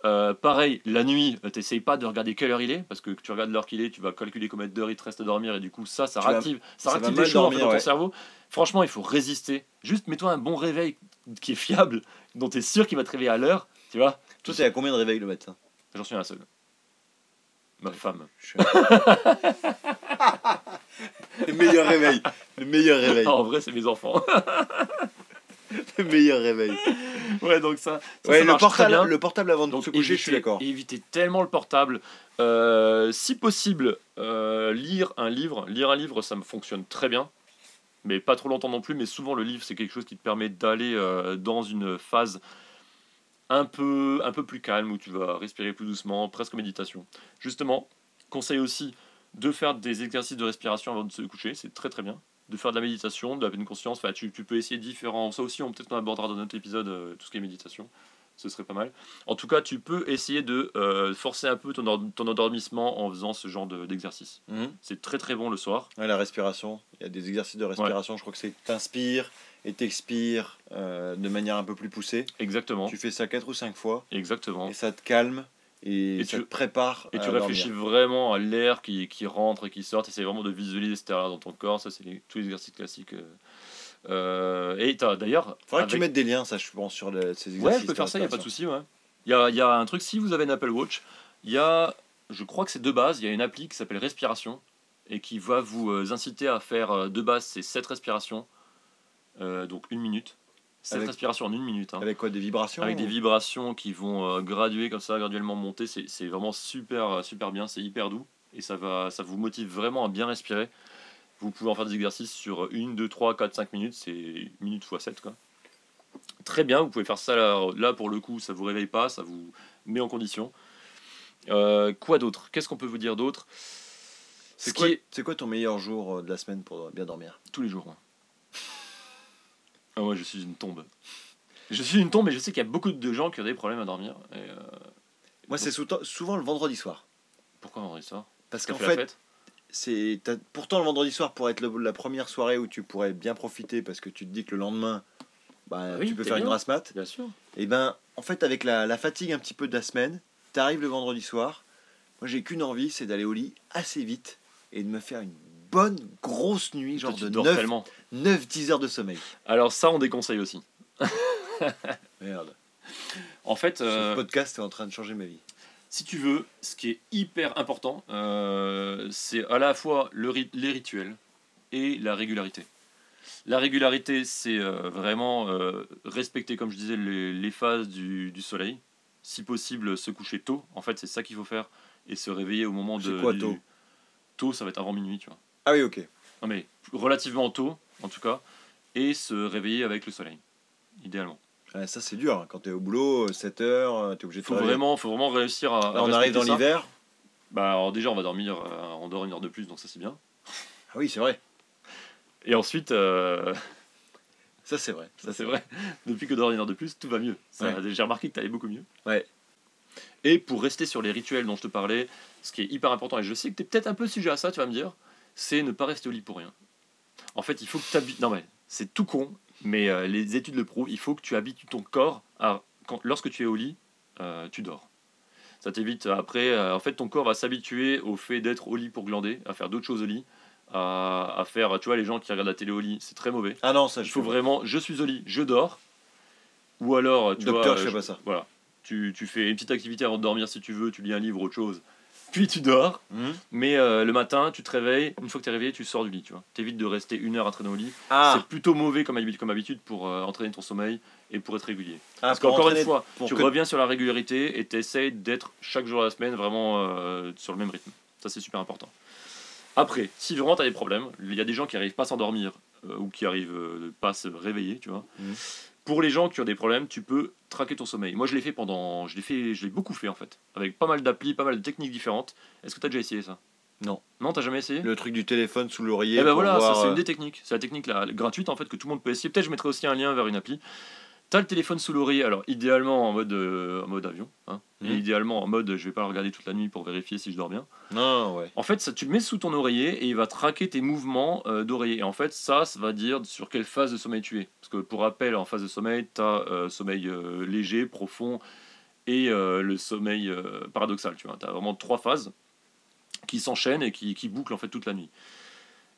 Euh, pareil, la nuit, euh, t'essayes pas de regarder quelle heure il est, parce que tu regardes l'heure qu'il est, tu vas calculer combien d'heures il te reste à dormir, et du coup, ça, ça Tu vas- réactive, ça ça réactive des choses en fait, dormir, dans ton ouais. cerveau. Franchement, il faut résister. Juste mets-toi un bon réveil qui est fiable, dont tu es sûr qu'il va te réveiller à l'heure, tu vois. Toi, t'es à combien de réveils le matin? J'en suis un seul. Ma femme. Je Le meilleur réveil. Le meilleur réveil. en vrai, c'est mes enfants. Le meilleur réveil. ouais, donc ça, ça, Ouais, ça le, portable, le portable avant de Donc se coucher, je suis d'accord. Évitez tellement le portable. Euh, si possible, euh, lire un livre. Lire un livre, ça me fonctionne très bien. Mais pas trop longtemps non plus. Mais souvent, le livre, c'est quelque chose qui te permet d'aller euh, dans une phase un peu, un peu plus calme où tu vas respirer plus doucement, presque méditation. Justement, conseil aussi de faire des exercices de respiration avant de se coucher. C'est très très bien. De faire de la méditation, de la pleine conscience. Enfin, tu, tu peux essayer différents. Ça aussi, on peut-être on abordera dans notre épisode euh, tout ce qui est méditation. Ce serait pas mal. En tout cas, tu peux essayer de euh, forcer un peu ton, or- ton endormissement en faisant ce genre de- d'exercice. Mhm. C'est très très bon le soir. Ouais, la respiration. Il y a des exercices de respiration. Je crois que c'est t'inspires et t'expires euh, de manière un peu plus poussée. Exactement. Tu fais ça quatre ou cinq fois Exactement. et ça te calme et, Et ça tu- te prépare Et à tu réfléchis vraiment à l'air qui, qui rentre et qui sort. Tu essaies vraiment de visualiser cet air dans ton corps. Ça, c'est les- tous les exercices classiques euh, Euh, et d'ailleurs. Faudrait que tu mettes des liens, ça, je pense, sur le- ces exercices. Ouais, je peux faire ça, il n'y a pas de souci. Ouais. Il y a, y a un truc, si vous avez une Apple Watch, il y a, je crois que c'est de base, il y a une appli qui s'appelle Respiration et qui va vous euh, inciter à faire euh, de base, c'est 7 respirations, euh, donc une minute. 7 Avec- respirations en une minute. hein. Avec quoi Des vibrations Avec des vibrations qui vont euh, graduer comme ça, graduellement monter. C'est vraiment super, euh, super bien, c'est hyper doux et ça, va, ça vous motive vraiment à bien respirer. Vous pouvez en faire des exercices sur 1, 2, 3, 4, 5 minutes, c'est minute x 7 quoi. Très bien, vous pouvez faire ça là, là, pour le coup, ça vous réveille pas, ça vous met en condition. Euh, quoi d'autre? Qu'est-ce qu'on peut vous dire d'autre? C'est Ce quoi, est quoi ton meilleur jour de la semaine pour bien dormir? Tous les jours. Ah, moi, je suis une tombe. Je suis une tombe, et je sais qu'il y a beaucoup de gens qui ont des problèmes à dormir. Et, euh, Moi, c'est sou- souvent le vendredi soir. pourquoi dit ça Parce T'as qu'en fait la fait, fête? c'est t'as- pourtant le vendredi soir pourrait être le- la première soirée où tu pourrais bien profiter parce que tu te dis que le lendemain, bah, Oui, tu peux t'es faire une bien. grasse mat. Bien sûr. Et ben, en fait, avec la, la fatigue un petit peu de la semaine, t'arrives le vendredi soir. Moi, j'ai qu'une envie, c'est d'aller au lit assez vite et de me faire une bonne grosse nuit, genre de dors 9, tellement. 9-10 heures de sommeil. Alors ça, on déconseille aussi. Merde. En fait, Ce euh, podcast est en train de changer ma vie. si tu veux, ce qui est hyper important, euh, c'est à la fois le ri- les rituels et la régularité. La régularité, c'est euh, vraiment euh, respecter, comme je disais, les, les phases du, du soleil. Si possible, se coucher tôt. En fait, c'est ça qu'il faut faire. Et se réveiller au moment C'est de. quoi, du- tôt? Tôt, ça va être avant minuit, tu vois. Ah oui, ok. Non, mais relativement tôt, en tout cas. Et se réveiller avec le soleil, idéalement. Ouais, ça, c'est dur. hein. Quand t'es au boulot, 7 heures, t'es obligé de Faut vraiment, faut vraiment réussir à. Là, à on arrive dans ça. l'hiver. Bah, alors déjà, on va dormir, euh, on dort une heure de plus, donc ça c'est bien. Ah oui, c'est vrai. Et ensuite, euh, Ça, c'est vrai. ça c'est vrai, depuis que dort une heure de plus, tout va mieux. Ça, Ouais. J'ai remarqué que tu allais beaucoup mieux. Ouais. Et pour rester sur les rituels dont je te parlais, ce qui est hyper important, et je sais que tu es peut-être un peu sujet à ça, tu vas me dire, c'est ne pas rester au lit pour rien. En fait, il faut que tu habites. Non, mais c'est tout con, mais euh, les études le prouvent, il faut que tu habitues ton corps à. Quand, lorsque tu es au lit, euh, tu dors. Ça t'évite après. euh, en fait, ton corps va s'habituer au fait d'être au lit pour glander, à faire d'autres choses au lit, à, à faire. Tu vois, les gens qui regardent la télé au lit, c'est très mauvais. Ah non, ça, Il je faut fais- vraiment, je suis au lit, je dors. Ou alors, tu Docteur, vois, je euh, pas ça. Voilà. Tu, tu fais une petite activité avant de dormir si tu veux, tu lis un livre, autre chose. Puis tu dors. Hmm Mais euh, le matin, tu te réveilles. Une fois que tu es réveillé, tu sors du lit. Tu vois. T'évites de rester une heure à traîner au lit. Ah, C'est plutôt mauvais comme habitude, comme habitude pour euh, entraîner ton sommeil et pour être régulier. ah, Parce qu'encore une fois, tu que- reviens sur la régularité et tu essayes d'être chaque jour de la semaine vraiment euh, sur le même rythme. Ça, c'est super important. Après, si vraiment tu as des problèmes, il y a des gens qui n'arrivent pas à s'endormir ou qui arrivent pas à se réveiller, tu vois. Mhm. Pour les gens qui ont des problèmes, tu peux traquer ton sommeil. Moi, je l'ai fait pendant. Je l'ai fait, je l'ai beaucoup fait en fait, avec pas mal d'applis, pas mal de techniques différentes. Est-ce que tu as déjà essayé ça? Non. Non, t'as jamais essayé? Le truc du téléphone sous l'oreiller. eh ben voilà, voir, c'est euh, une des techniques. C'est la technique là, gratuite en fait que tout le monde peut essayer. Peut-être je mettrai aussi un lien vers une appli. T'as le téléphone sous l'oreiller, alors idéalement en mode, euh, en mode avion, hein, et Mhm. idéalement en mode je vais pas le regarder toute la nuit pour vérifier si je dors bien. Non, ouais. En fait, ça, tu le mets sous ton oreiller et il va traquer tes mouvements euh, d'oreiller. Et en fait, ça, ça va dire sur quelle phase de sommeil tu es. Parce que pour rappel, en phase de sommeil, tu as sommeil euh, léger, profond et le sommeil paradoxal. Tu vois, as vraiment trois phases qui s'enchaînent et qui, qui bouclent en fait toute la nuit.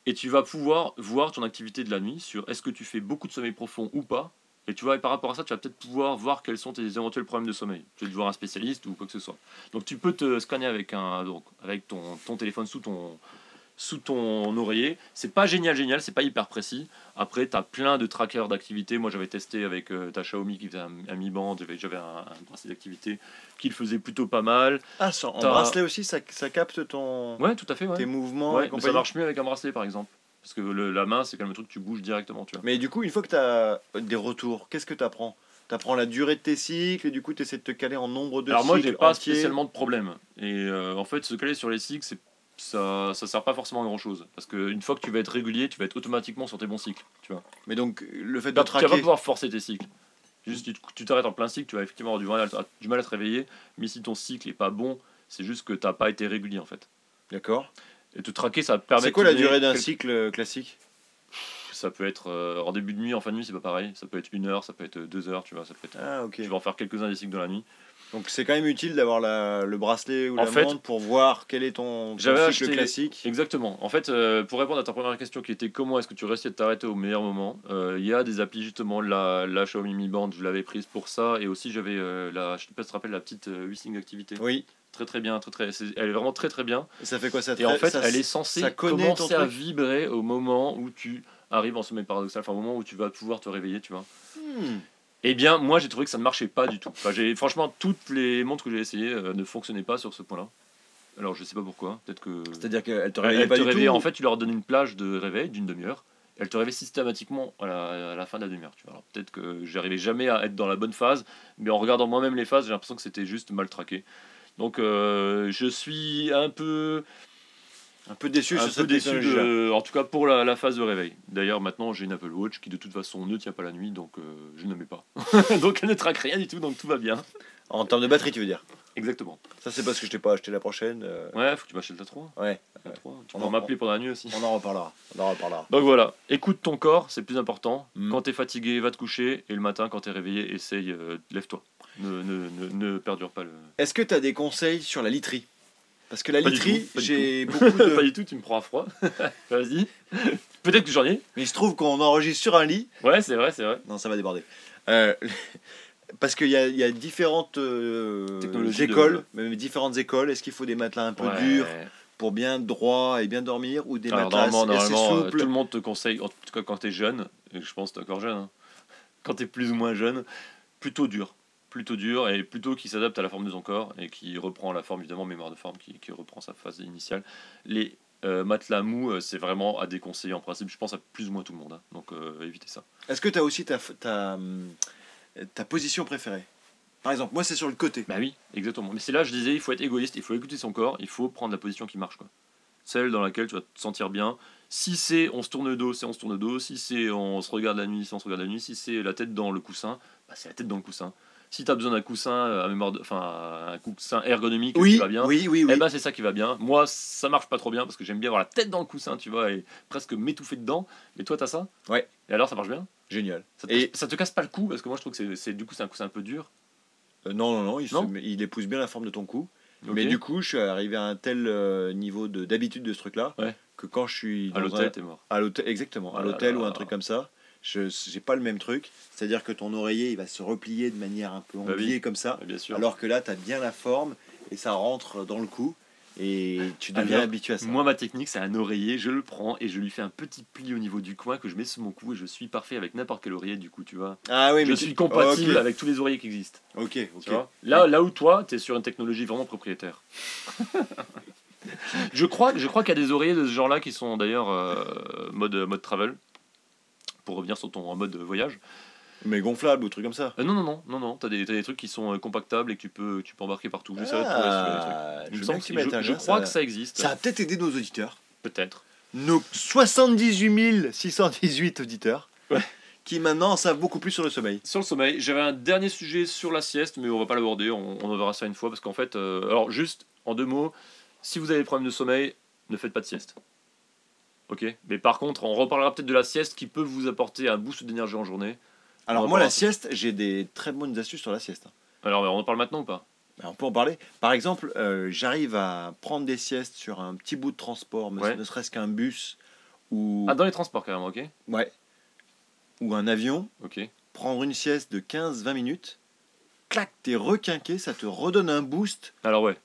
Et tu vas pouvoir voir ton activité de la nuit sur est-ce que tu fais beaucoup de sommeil profond ou pas. Et tu vois, et par rapport à ça, tu vas peut-être pouvoir voir quels sont tes éventuels problèmes de sommeil. Tu vas voir un spécialiste ou quoi que ce soit. Donc tu peux te scanner avec un donc avec ton, ton téléphone sous ton sous ton oreiller. C'est pas génial génial, c'est pas hyper précis. Après tu as plein de trackers d'activité. Moi j'avais testé avec euh, ta Xiaomi qui faisait un, un Mi Band, j'avais un, un bracelet d'activité qui le faisait plutôt pas mal. Ah, sans- en bracelet aussi, ça, ça capte ton... Ouais, tout à fait ouais. tes mouvements Ouais, et ça marche mieux avec un bracelet par exemple. Parce que le- la main c'est quand même un truc que tu bouges directement, tu vois. Mais du coup, une fois que tu as des retours, qu'est-ce que tu apprends Tu apprends la durée de tes cycles et du coup, tu essaies de te caler en nombre de Alors moi cycles j'ai pas entiers. spécialement de problème. Et euh, en fait se caler sur les cycles c'est ça, ça sert pas forcément à grand chose. Parce qu'une fois que tu vas être régulier, tu vas être automatiquement sur tes bons cycles. Tu vois. Mais donc, le fait de Tu vas tu vas pas traquer... pouvoir forcer tes cycles. Juste, tu- tu t'arrêtes en plein cycle, tu vas effectivement avoir du mal, à, du mal à te réveiller. Mais si ton cycle est pas bon, c'est juste que t'as pas été régulier en fait. D'accord. Et te traquer, ça permet. C'est de quoi te la durée d'un cycle euh, classique? Ça peut être euh, en début de nuit, en fin de nuit, c'est pas pareil. Ça peut être une heure, ça peut être deux heures, tu vois. Ça peut être. Ah, ok. Tu vas en faire quelques-uns des cycles de la nuit. Donc c'est quand même utile d'avoir le bracelet ou En la fait, montre pour voir quel est ton, cycle acheté- classique. Exactement. En fait, euh, pour répondre à ta première question qui était comment est-ce que tu restais de t'arrêter au meilleur moment, euh, il y a des applis justement, la, la Xiaomi Mi Band, je l'avais prise pour ça, et aussi j'avais la, je sais pas si tu te rappelles, la petite Wissing Activité. Oui. Très très bien, très très, elle est vraiment très très bien. Et ça fait quoi ça Et en fait, ça- elle est censée ça commencer à vibrer au moment où tu arrives en sommeil paradoxal, enfin au moment où tu vas pouvoir te réveiller, tu vois. Hmm. Eh bien, moi j'ai trouvé que ça ne marchait pas du tout. Enfin, j'ai, franchement, toutes les montres que j'ai essayées euh, ne fonctionnaient pas sur ce point-là. Alors je sais pas pourquoi, peut-être que. C'est-à-dire qu'elle te elle pas te du réveillait, tout. en fait, tu leur donnes une plage de réveil d'une demi-heure. Elle te réveille systématiquement à la, à la fin de la demi-heure. Tu vois. Alors peut-être que j'arrivais jamais à être dans la bonne phase, mais en regardant moi-même les phases, j'ai l'impression que c'était juste mal traqué. Donc euh, je suis un peu, un peu déçu un peu déçu, de, en tout cas pour la, la phase de réveil. D'ailleurs maintenant j'ai une Apple Watch qui de toute façon ne tient pas la nuit, donc euh, je ne mets pas. donc elle ne traque rien du tout, donc tout va bien. En termes de batterie, tu veux dire? Exactement. Ça, c'est parce que je t'ai pas acheté la prochaine. euh, Ouais, faut que tu m'achètes la 3. Ouais, La 3. Tu On peux m'appeler pendant la nuit aussi. on en reparlera. On en reparlera. Donc voilà, écoute ton corps, c'est plus important. Mm. Quand t'es fatigué, va te coucher. Et le matin, quand t'es réveillé, essaye, euh, lève-toi. Ne, ne, ne, ne perdure pas le. Est-ce que tu as des conseils sur la literie? Parce que la Pas literie, pas j'ai beaucoup pas de. du tout, tu me prends à froid. Vas-y. Peut-être que j'en ai. Mais il se trouve qu'on enregistre sur un lit. Ouais, c'est vrai, c'est vrai. Non, ça va déborder. Euh, parce qu'il y y a différentes euh, de- écoles, même différentes écoles. Est-ce qu'il faut des matelas un peu Ouais. durs pour bien droit et bien dormir ou des Alors, matelas normalement, assez normalement euh, souples tout le monde te conseille, en tout cas quand t'es jeune, et je pense que t'es encore jeune, hein, quand t'es plus ou moins jeune, plutôt dur. Plutôt dur et plutôt qui s'adapte à la forme de ton corps et qui reprend la forme, évidemment, mémoire de forme, qui, qui reprend sa phase initiale. Les euh, matelas mous, euh, c'est vraiment à déconseiller en principe, je pense à plus ou moins tout le monde. hein. donc euh, évitez ça. Est-ce que tu as aussi ta, ta, hum, ta position préférée? Par exemple, moi, c'est sur le côté. Bah oui, exactement. Mais c'est là, je disais, il faut être égoïste, il faut écouter son corps, il faut prendre la position qui marche. Quoi. Celle dans laquelle tu vas te sentir bien. Si c'est on se tourne le dos, c'est on se tourne le dos. Si c'est on se regarde la nuit, c'est on se regarde la nuit. Si c'est la tête dans le coussin, bah c'est la tête dans le coussin. Si tu as besoin d'un coussin euh, à mémoire de- enfin un coussin ergonomique Oui, qui va bien, oui, oui, oui. eh ben c'est ça qui va bien. Moi, ça marche pas trop bien parce que j'aime bien avoir la tête dans le coussin, tu vois, et presque m'étouffer dedans. Mais toi, t'as ça? Ouais. Et alors, ça marche bien? Génial. ça te, Et ça te casse pas le cou? Parce que moi, je trouve que c'est- du coup c'est un coussin un peu dur. euh, non, non, non, il, Non épouse bien la forme de ton cou. Mais du coup, je suis arrivé à un tel euh, niveau de- d'habitude de ce truc-là Ouais. que quand je suis à l'hôtel, un- t'es mort. à l'hôtel, exactement, Oh à là l'hôtel là. ou un truc comme ça, je j'ai pas le même truc. C'est-à-dire que ton oreiller, il va se replier de manière un peu Bah oui. enviée comme ça, bien sûr. alors que là, tu as bien la forme et ça rentre dans le cou et tu deviens Alors, habitué à ça. Moi, ma technique, c'est un oreiller, je le prends et je lui fais un petit pli au niveau du coin que je mets sous mon cou et je suis parfait avec n'importe quel oreiller, du coup, tu vois. ah oui, je mais suis tu- compatible avec tous les oreillers qui existent. ok, ok. Là, là où toi, tu es sur une technologie vraiment propriétaire. je crois, je crois qu'il y a des oreillers de ce genre-là qui sont d'ailleurs euh, mode, mode travel. Pour revenir sur ton mode voyage. Mais gonflable ou truc comme ça. Euh, non, non, non, non, non. T'as des, t'as des trucs qui sont euh, compactables et que tu peux, tu peux embarquer partout. J'essaierai de trouver. Ah, je me veux semble bien que que tu mettes je, un je lien, crois ça- que ça existe. Ça a peut-être aidé nos auditeurs. Peut-être. Nos 78 618 auditeurs. Ouais. Qui maintenant savent beaucoup plus sur le sommeil. Sur le sommeil, j'avais un dernier sujet sur la sieste, mais on va pas l'aborder, on, on en verra ça une fois, parce qu'en fait, euh, alors juste en deux mots, si vous avez des problèmes de sommeil, ne faites pas de sieste. Ok Mais par contre, on reparlera peut-être de la sieste qui peut vous apporter un boost d'énergie en journée. Alors moi, la sieste, j'ai des très bonnes astuces sur la sieste. Alors, on en parle maintenant ou pas? Ben, On peut en parler. Par exemple, euh, j'arrive à prendre des siestes sur un petit bout de transport, ne- Ouais. ne serait-ce qu'un bus ou, Ah, dans les transports carrément, ok ouais, ou un avion. Ok. Prendre une sieste de 15-20 minutes. Clac, t'es requinqué, ça te redonne un boost. Alors, ouais,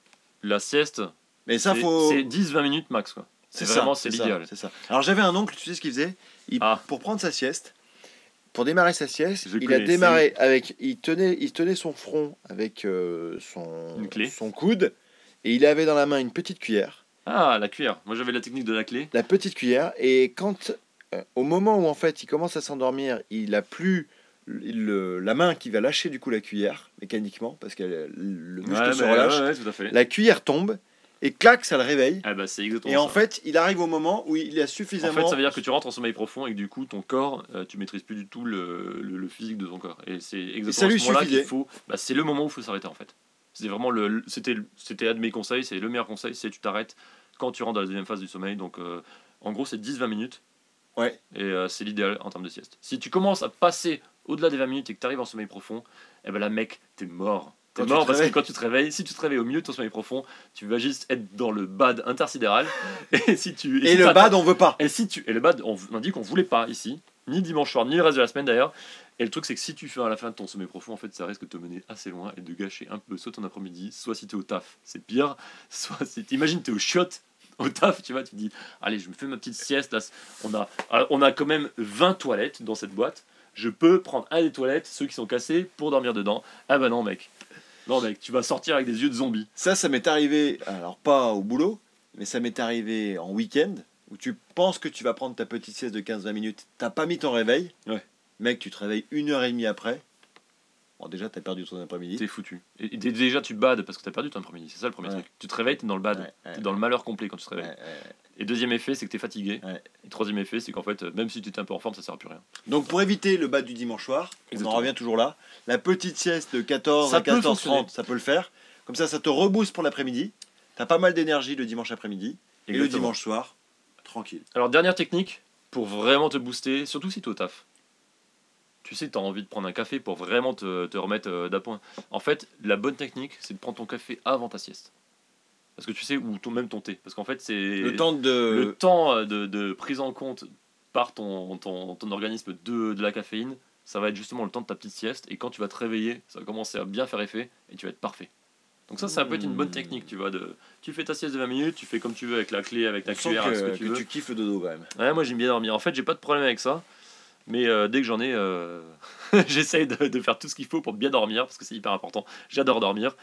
la sieste, Mais ça, faut. c'est 10-20 minutes max, quoi. C'est vraiment, c'est l'idéal. C'est ça. Alors j'avais un oncle, tu sais ce qu'il faisait Il- Ah. Pour prendre sa sieste, pour démarrer sa sieste, Je il a démarré avec, il tenait, il tenait son front avec euh, son, Une clé. son coude et il avait dans la main une petite cuillère, Ah, la cuillère. Moi, j'avais la technique de la clé. la petite cuillère et quand, euh, au moment où en fait il commence à s'endormir, il a plus le- la main qui va lâcher du coup la cuillère mécaniquement parce que le le muscle Ouais, se relâche, ouais, ouais, tout à fait. la cuillère tombe et clac, ça le réveille. Ah, bah, c'est exactement Et en ça. fait, il arrive au moment où il a En suffisamment. fait, ça veut dire que tu rentres en sommeil profond et que du coup, ton corps, euh, tu maîtrises plus du tout le, le, le physique de ton corps. Et c'est exactement ça ce moment-là qu'il faut. Bah, c'est le moment où il faut s'arrêter en fait. C'est vraiment le, le- c'était, c'était un de mes conseils, c'est le meilleur conseil, c'est tu t'arrêtes quand tu rentres dans la deuxième phase du sommeil. Donc, euh, en gros, c'est 10-20 minutes. Ouais. Et euh, c'est l'idéal en termes de sieste. Si tu commences à passer au-delà des 20 minutes et que tu arrives en sommeil profond, eh ben là, mec, t'es mort. T'es tu mort parce que quand tu te réveilles, si tu te réveilles au milieu de ton sommeil profond, tu vas juste être dans le bad intersidéral. Et si tu Et si le bad, on veut pas. et si tu et le bad, on, on dit qu'on voulait pas ici, ni dimanche soir, ni le reste de la semaine d'ailleurs. Et le truc c'est que si tu fais à la fin de ton sommeil profond, en fait, ça risque de te mener assez loin et de gâcher un peu soit ton après-midi, soit si t'es au taf, c'est pire, soit si t'imagines t'es au chiottes au taf, tu vois, tu te dis, allez, je me fais ma petite sieste. Là, on a, euh, on a quand même 20 toilettes dans cette boîte. Je peux prendre un des toilettes, ceux qui sont cassés, pour dormir dedans. Ah bah non, mec. Non, mec, tu vas sortir avec des yeux de zombie. Ça, ça m'est arrivé, alors pas au boulot, mais ça m'est arrivé en week-end, où tu penses que tu vas prendre ta petite sieste de 15-20 minutes, t'as pas mis ton réveil, Ouais. mec, tu te réveilles une heure et demie après, bon déjà t'as perdu ton après-midi. T'es foutu. Et, et déjà, tu bades parce que t'as perdu ton après-midi. C'est ça le premier Ouais. truc. Tu te réveilles, t'es dans le bad. Ouais, T'es dans le malheur complet quand tu te réveilles. Et deuxième effet, c'est que t'es fatigué. Et troisième effet, c'est qu'en fait, euh, même si tu étais un peu en forme, ça sert à plus rien. Donc pour éviter le bas du dimanche soir, on en Exactement. revient toujours là, la petite sieste de 14 Ça à peut fonctionner. 14h30, ça peut le faire. Comme ça, ça te rebooste pour l'après-midi, t'as pas mal d'énergie le dimanche après-midi, et le Exactement. dimanche soir, tranquille. Alors, dernière technique pour vraiment te booster, surtout si t'es au taf. Tu sais, t'as envie de prendre un café pour vraiment te, te remettre euh, d'appoint. En fait, la bonne technique, c'est de prendre ton café avant ta sieste. Parce que tu sais, ou ton, même ton thé. Parce qu'en fait, c'est. Le temps de... le temps euh, de, de prise en compte par ton, ton, ton organisme de, de la caféine, ça va être justement le temps de ta petite sieste. Et quand tu vas te réveiller, ça va commencer à bien faire effet et tu vas être parfait. Donc ça, ça peut être une bonne technique, tu vois. De, tu fais ta sieste de 20 minutes, tu fais comme tu veux avec la clé, avec ta on cuillère, ce que tu que veux. tu kiffes le dodo quand même. Ouais, moi j'aime bien dormir. En fait, j'ai pas de problème avec ça. Mais euh, dès que j'en ai, euh, j'essaye de, de faire tout ce qu'il faut pour bien dormir parce que c'est hyper important. J'adore dormir.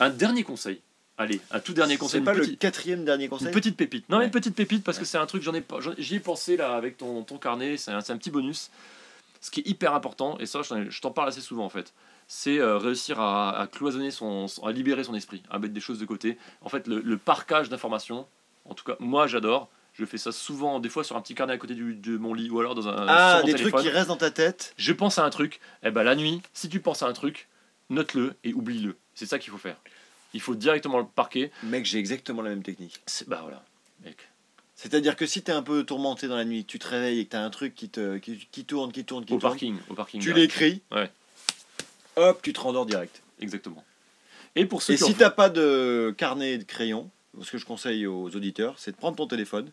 Un dernier conseil. Allez, un tout dernier conseil. C'est pas le quatrième dernier conseil une petite pépite. Non, Ouais. une petite pépite parce que c'est un truc, j'en ai j'y ai pensé là avec ton, ton carnet, c'est un, un petit bonus. Ce qui est hyper important, et ça, je t'en parle assez souvent en fait, c'est euh, réussir à, à cloisonner son, son- à libérer son esprit, à mettre des choses de côté. En fait, le, le parcage d'informations, en tout cas, moi j'adore. Je fais ça souvent, des fois sur un petit carnet à côté du, de mon lit ou alors dans un Ah, des téléphone. trucs qui restent dans ta tête Je pense à un truc, et ben la nuit, si tu penses à un truc, note-le et oublie-le. C'est ça qu'il faut faire. Il faut directement le parquer. Mec, j'ai exactement la même technique. Bah voilà, mec. C'est-à-dire que si t'es un peu tourmenté dans la nuit, tu te réveilles et que t'as un truc qui, te, qui, qui tourne, qui tourne, qui Au tourne, parking, au parking. tu direct. l'écris, Ouais. hop, tu te rendors direct. Exactement. Et pour ceux Et qui si t'as pas de carnet et de crayon, ce que je conseille aux auditeurs, c'est de prendre ton téléphone,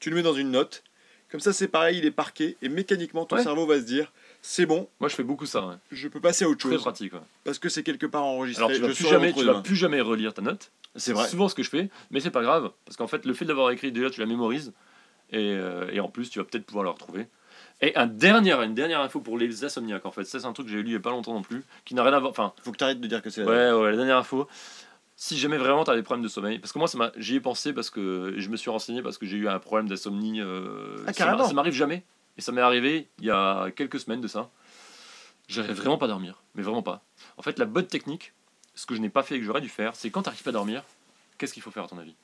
tu le mets dans une note, comme ça c'est pareil, il est parqué, et mécaniquement ton Ouais. cerveau va se dire, c'est bon, Moi, je fais beaucoup ça. ouais. je peux passer à autre Très chose, pratique. ouais. parce que c'est quelque part enregistré, Alors, tu vas, je plus jamais, tu vas plus jamais relire ta note. C'est vrai. souvent ce que je fais, mais c'est pas grave. Parce qu'en fait, le fait de l'avoir écrit, déjà, tu la mémorises. Et, euh, et en plus, tu vas peut-être pouvoir la retrouver. Et un dernier, une dernière info pour les insomniaques, en fait. Ça, c'est un truc que j'ai lu il y a pas longtemps non plus, qui n'a rien à voir. Enfin, Faut que t'arrêtes de dire que c'est la Ouais, ouais, la dernière info. Si jamais vraiment tu as des problèmes de sommeil, parce que moi j'y ai pensé parce que je me suis renseigné parce que j'ai eu un problème d'insomnie. euh, Ah, ça m'a- carrément. ça m'arrive jamais. Et ça m'est arrivé il y a quelques semaines de ça. J'arrive vraiment pas à dormir, mais vraiment pas. En fait, la bonne technique, ce que je n'ai pas fait et que j'aurais dû faire, c'est quand tu n'arrives pas à dormir, qu'est-ce qu'il faut faire à ton avis?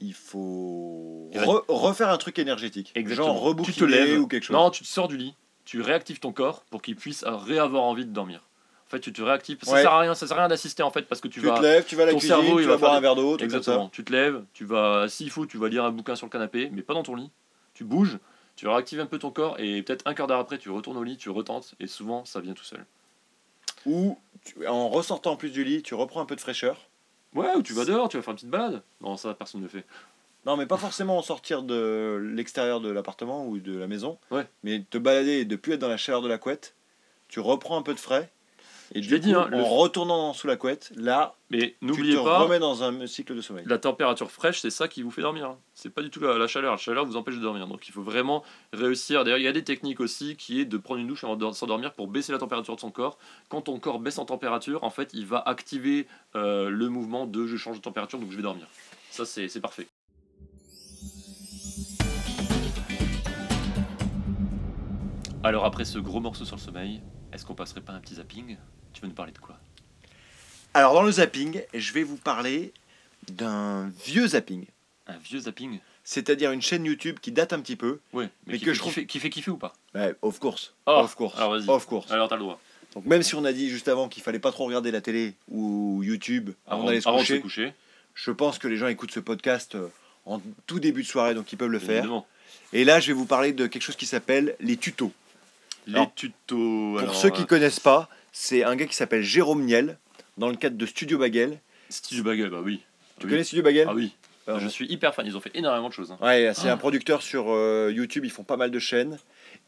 Il faut re- refaire un truc énergétique, Exactement. genre tu te lèves ou quelque chose. Non, tu te sors du lit, tu réactives ton corps pour qu'il puisse réavoir envie de dormir. En fait, tu te réactives. Ça Ouais. sert à rien, ça sert à rien d'assister en fait parce que tu, tu vas te lèves, tu vas à la ton cuisine, cerveau, il tu va vas boire faire un verre d'eau. Exactement. Tu te lèves, tu vas, s'il faut, tu vas lire un bouquin sur le canapé, mais pas dans ton lit. Tu bouges, tu réactives un peu ton corps et peut-être un quart d'heure après, tu retournes au lit, tu retentes et souvent ça vient tout seul. Ou tu- en ressortant en plus du lit, tu reprends un peu de fraîcheur. Ouais, ou tu vas dehors, tu vas faire une petite balade. Non, ça personne ne le fait. Non, mais pas forcément en sortir de l'extérieur de l'appartement ou de la maison, Ouais. mais te balader et de plus être dans la chaleur de la couette. Tu reprends un peu de frais. Et l'ai dit, hein, le- en retournant sous la couette, là, Mais n'oubliez pas, remets dans un cycle de sommeil. la température fraîche, c'est ça qui vous fait dormir. hein. C'est pas du tout la, la chaleur. La chaleur vous empêche de dormir. Donc il faut vraiment réussir. D'ailleurs, il y a des techniques aussi qui est de prendre une douche avant de s'endormir pour baisser la température de son corps. Quand ton corps baisse en température, en fait, il va activer euh, le mouvement de je change de température, donc je vais dormir. Ça, c'est parfait. Alors après ce gros morceau sur le sommeil, est-ce qu'on passerait pas un petit zapping? Tu veux nous parler de quoi? Alors, dans le zapping, je vais vous parler d'un vieux zapping. Un vieux zapping? C'est-à-dire une chaîne YouTube qui date un petit peu. Ouais, Mais mais, qui, que fait, je trouve- qui, fait, qui fait kiffer ou pas? Ouais, of course. Oh, of course. alors vas-y. Of course. Alors t'as le droit. Donc, même si on a dit juste avant qu'il fallait pas trop regarder la télé ou YouTube avant, d'aller se avant de coucher, se coucher, je pense que les gens écoutent ce podcast euh, en tout début de soirée, donc ils peuvent le faire. évidemment. Et là, je vais vous parler de quelque chose qui s'appelle les tutos. Les tutos. Pour alors, ceux qui euh, connaissent pas, c'est un gars qui s'appelle Jérôme Niel, dans le cadre de Studio Bagel. Studio Bagel, bah oui. Tu Oui. connais Studio Bagel Ah oui. Alors, Je suis hyper fan. Ils ont fait énormément de choses. hein. Ouais, c'est Ah. un producteur sur euh, YouTube, ils font pas mal de chaînes.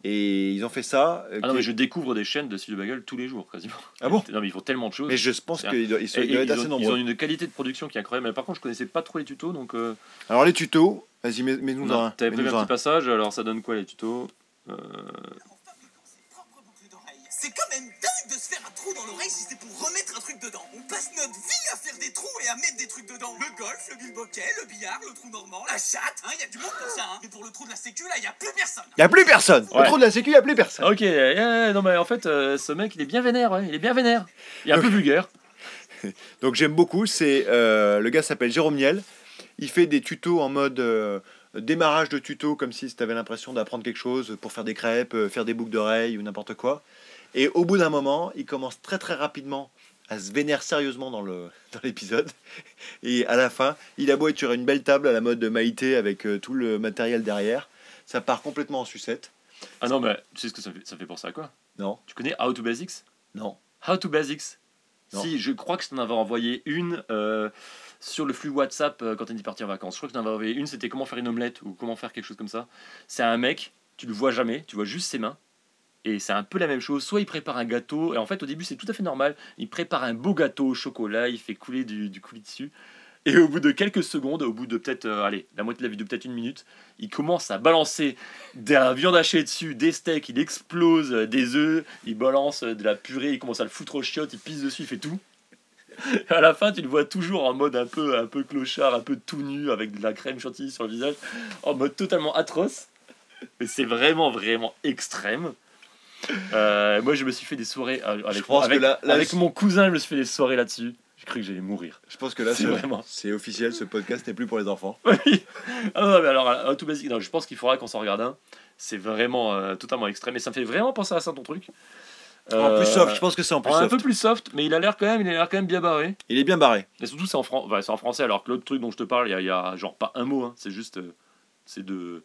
Et ils ont fait ça. euh, Ah non, mais je découvre des chaînes de Studio Bagel tous les jours, quasiment. Ah bon Non, mais ils font tellement de choses. Mais je pense qu'ils doivent, ils sont- Et- ils et doivent être ils, assez ont, ils nombreux. ont une qualité de production qui est incroyable. Mais par contre, je connaissais pas trop les tutos, donc. euh, Alors les tutos, vas-y, mets- mets-nous non, un. T'avais prévu un. petit passage, alors ça donne quoi les tutos C'est quand même dingue de se faire un trou dans l'oreille si c'est pour remettre un truc dedans. On passe notre vie à faire des trous et à mettre des trucs dedans. Le golf, le bilboquet, le billard, le trou normand, la chatte. Il y a du monde pour ça. Hein. Mais pour le trou de la sécu, là, il y a plus personne. Y a plus personne Ouais. trou de la sécu, y a plus personne Ok, non mais en fait, euh, ce mec il est bien vénère, ouais, il est bien vénère. Il est un peu vulgaire. Donc j'aime beaucoup, c'est euh, le gars s'appelle Jérôme Niel. Il fait des tutos en mode euh, démarrage de tuto, comme si tu avais l'impression d'apprendre quelque chose pour faire des crêpes, euh, faire des boucles d'oreilles ou n'importe quoi. Et au bout d'un moment, il commence très très rapidement à se vénérer sérieusement dans le dans l'épisode. Et à la fin, il a beau être sur une belle table à la mode de Maïté avec euh, tout le matériel derrière, ça part complètement en sucette. Ah non, mais tu sais ce que ça fait, ça fait penser à quoi? Non, Tu connais How to Basics? Non. How to Basics Non. Si, je crois que je t'en avais envoyé une euh, sur le flux WhatsApp euh, quand on est parti en vacances. Je crois que je t'en avais envoyé une, c'était comment faire une omelette ou comment faire quelque chose comme ça. C'est un mec, tu le vois jamais, tu vois juste ses mains. Et c'est un peu la même chose. Soit il prépare un gâteau, et en fait au début c'est tout à fait normal. Il prépare un beau gâteau au chocolat, il fait couler du, coulis dessus. Et au bout de quelques secondes, au bout de peut-être, euh, allez, la moitié de la vidéo, peut-être une minute, il commence à balancer de la viande hachée dessus, des steaks, il explose des œufs, il balance de la purée, il commence à le foutre aux chiottes, il pisse dessus, il fait tout. À la fin, tu le vois toujours en mode un peu, un peu clochard, un peu tout nu, avec de la crème chantilly sur le visage, en mode totalement atroce. Mais c'est vraiment, vraiment extrême. Euh, moi, je me suis fait des soirées avec, pense avec, que là- là, avec je- mon cousin, je me suis fait des soirées là-dessus. J'ai cru que j'allais mourir. Je pense que là, C'est vraiment- c'est officiel, ce podcast n'est plus pour les enfants. Oui. Ah non, mais alors, euh, tout basique, non, je pense qu'il faudra qu'on s'en regarde un. C'est vraiment euh, totalement extrême. Et ça me fait vraiment penser à ça, ton truc. En plus soft, je pense que c'est en plus un soft. peu plus soft, mais il a l'air quand même, il a l'air quand même bien barré. Il est bien barré. Et surtout, c'est en, fran- enfin, c'est en français, alors que l'autre truc dont je te parle, il y y a genre pas un mot, hein, c'est juste. c'est de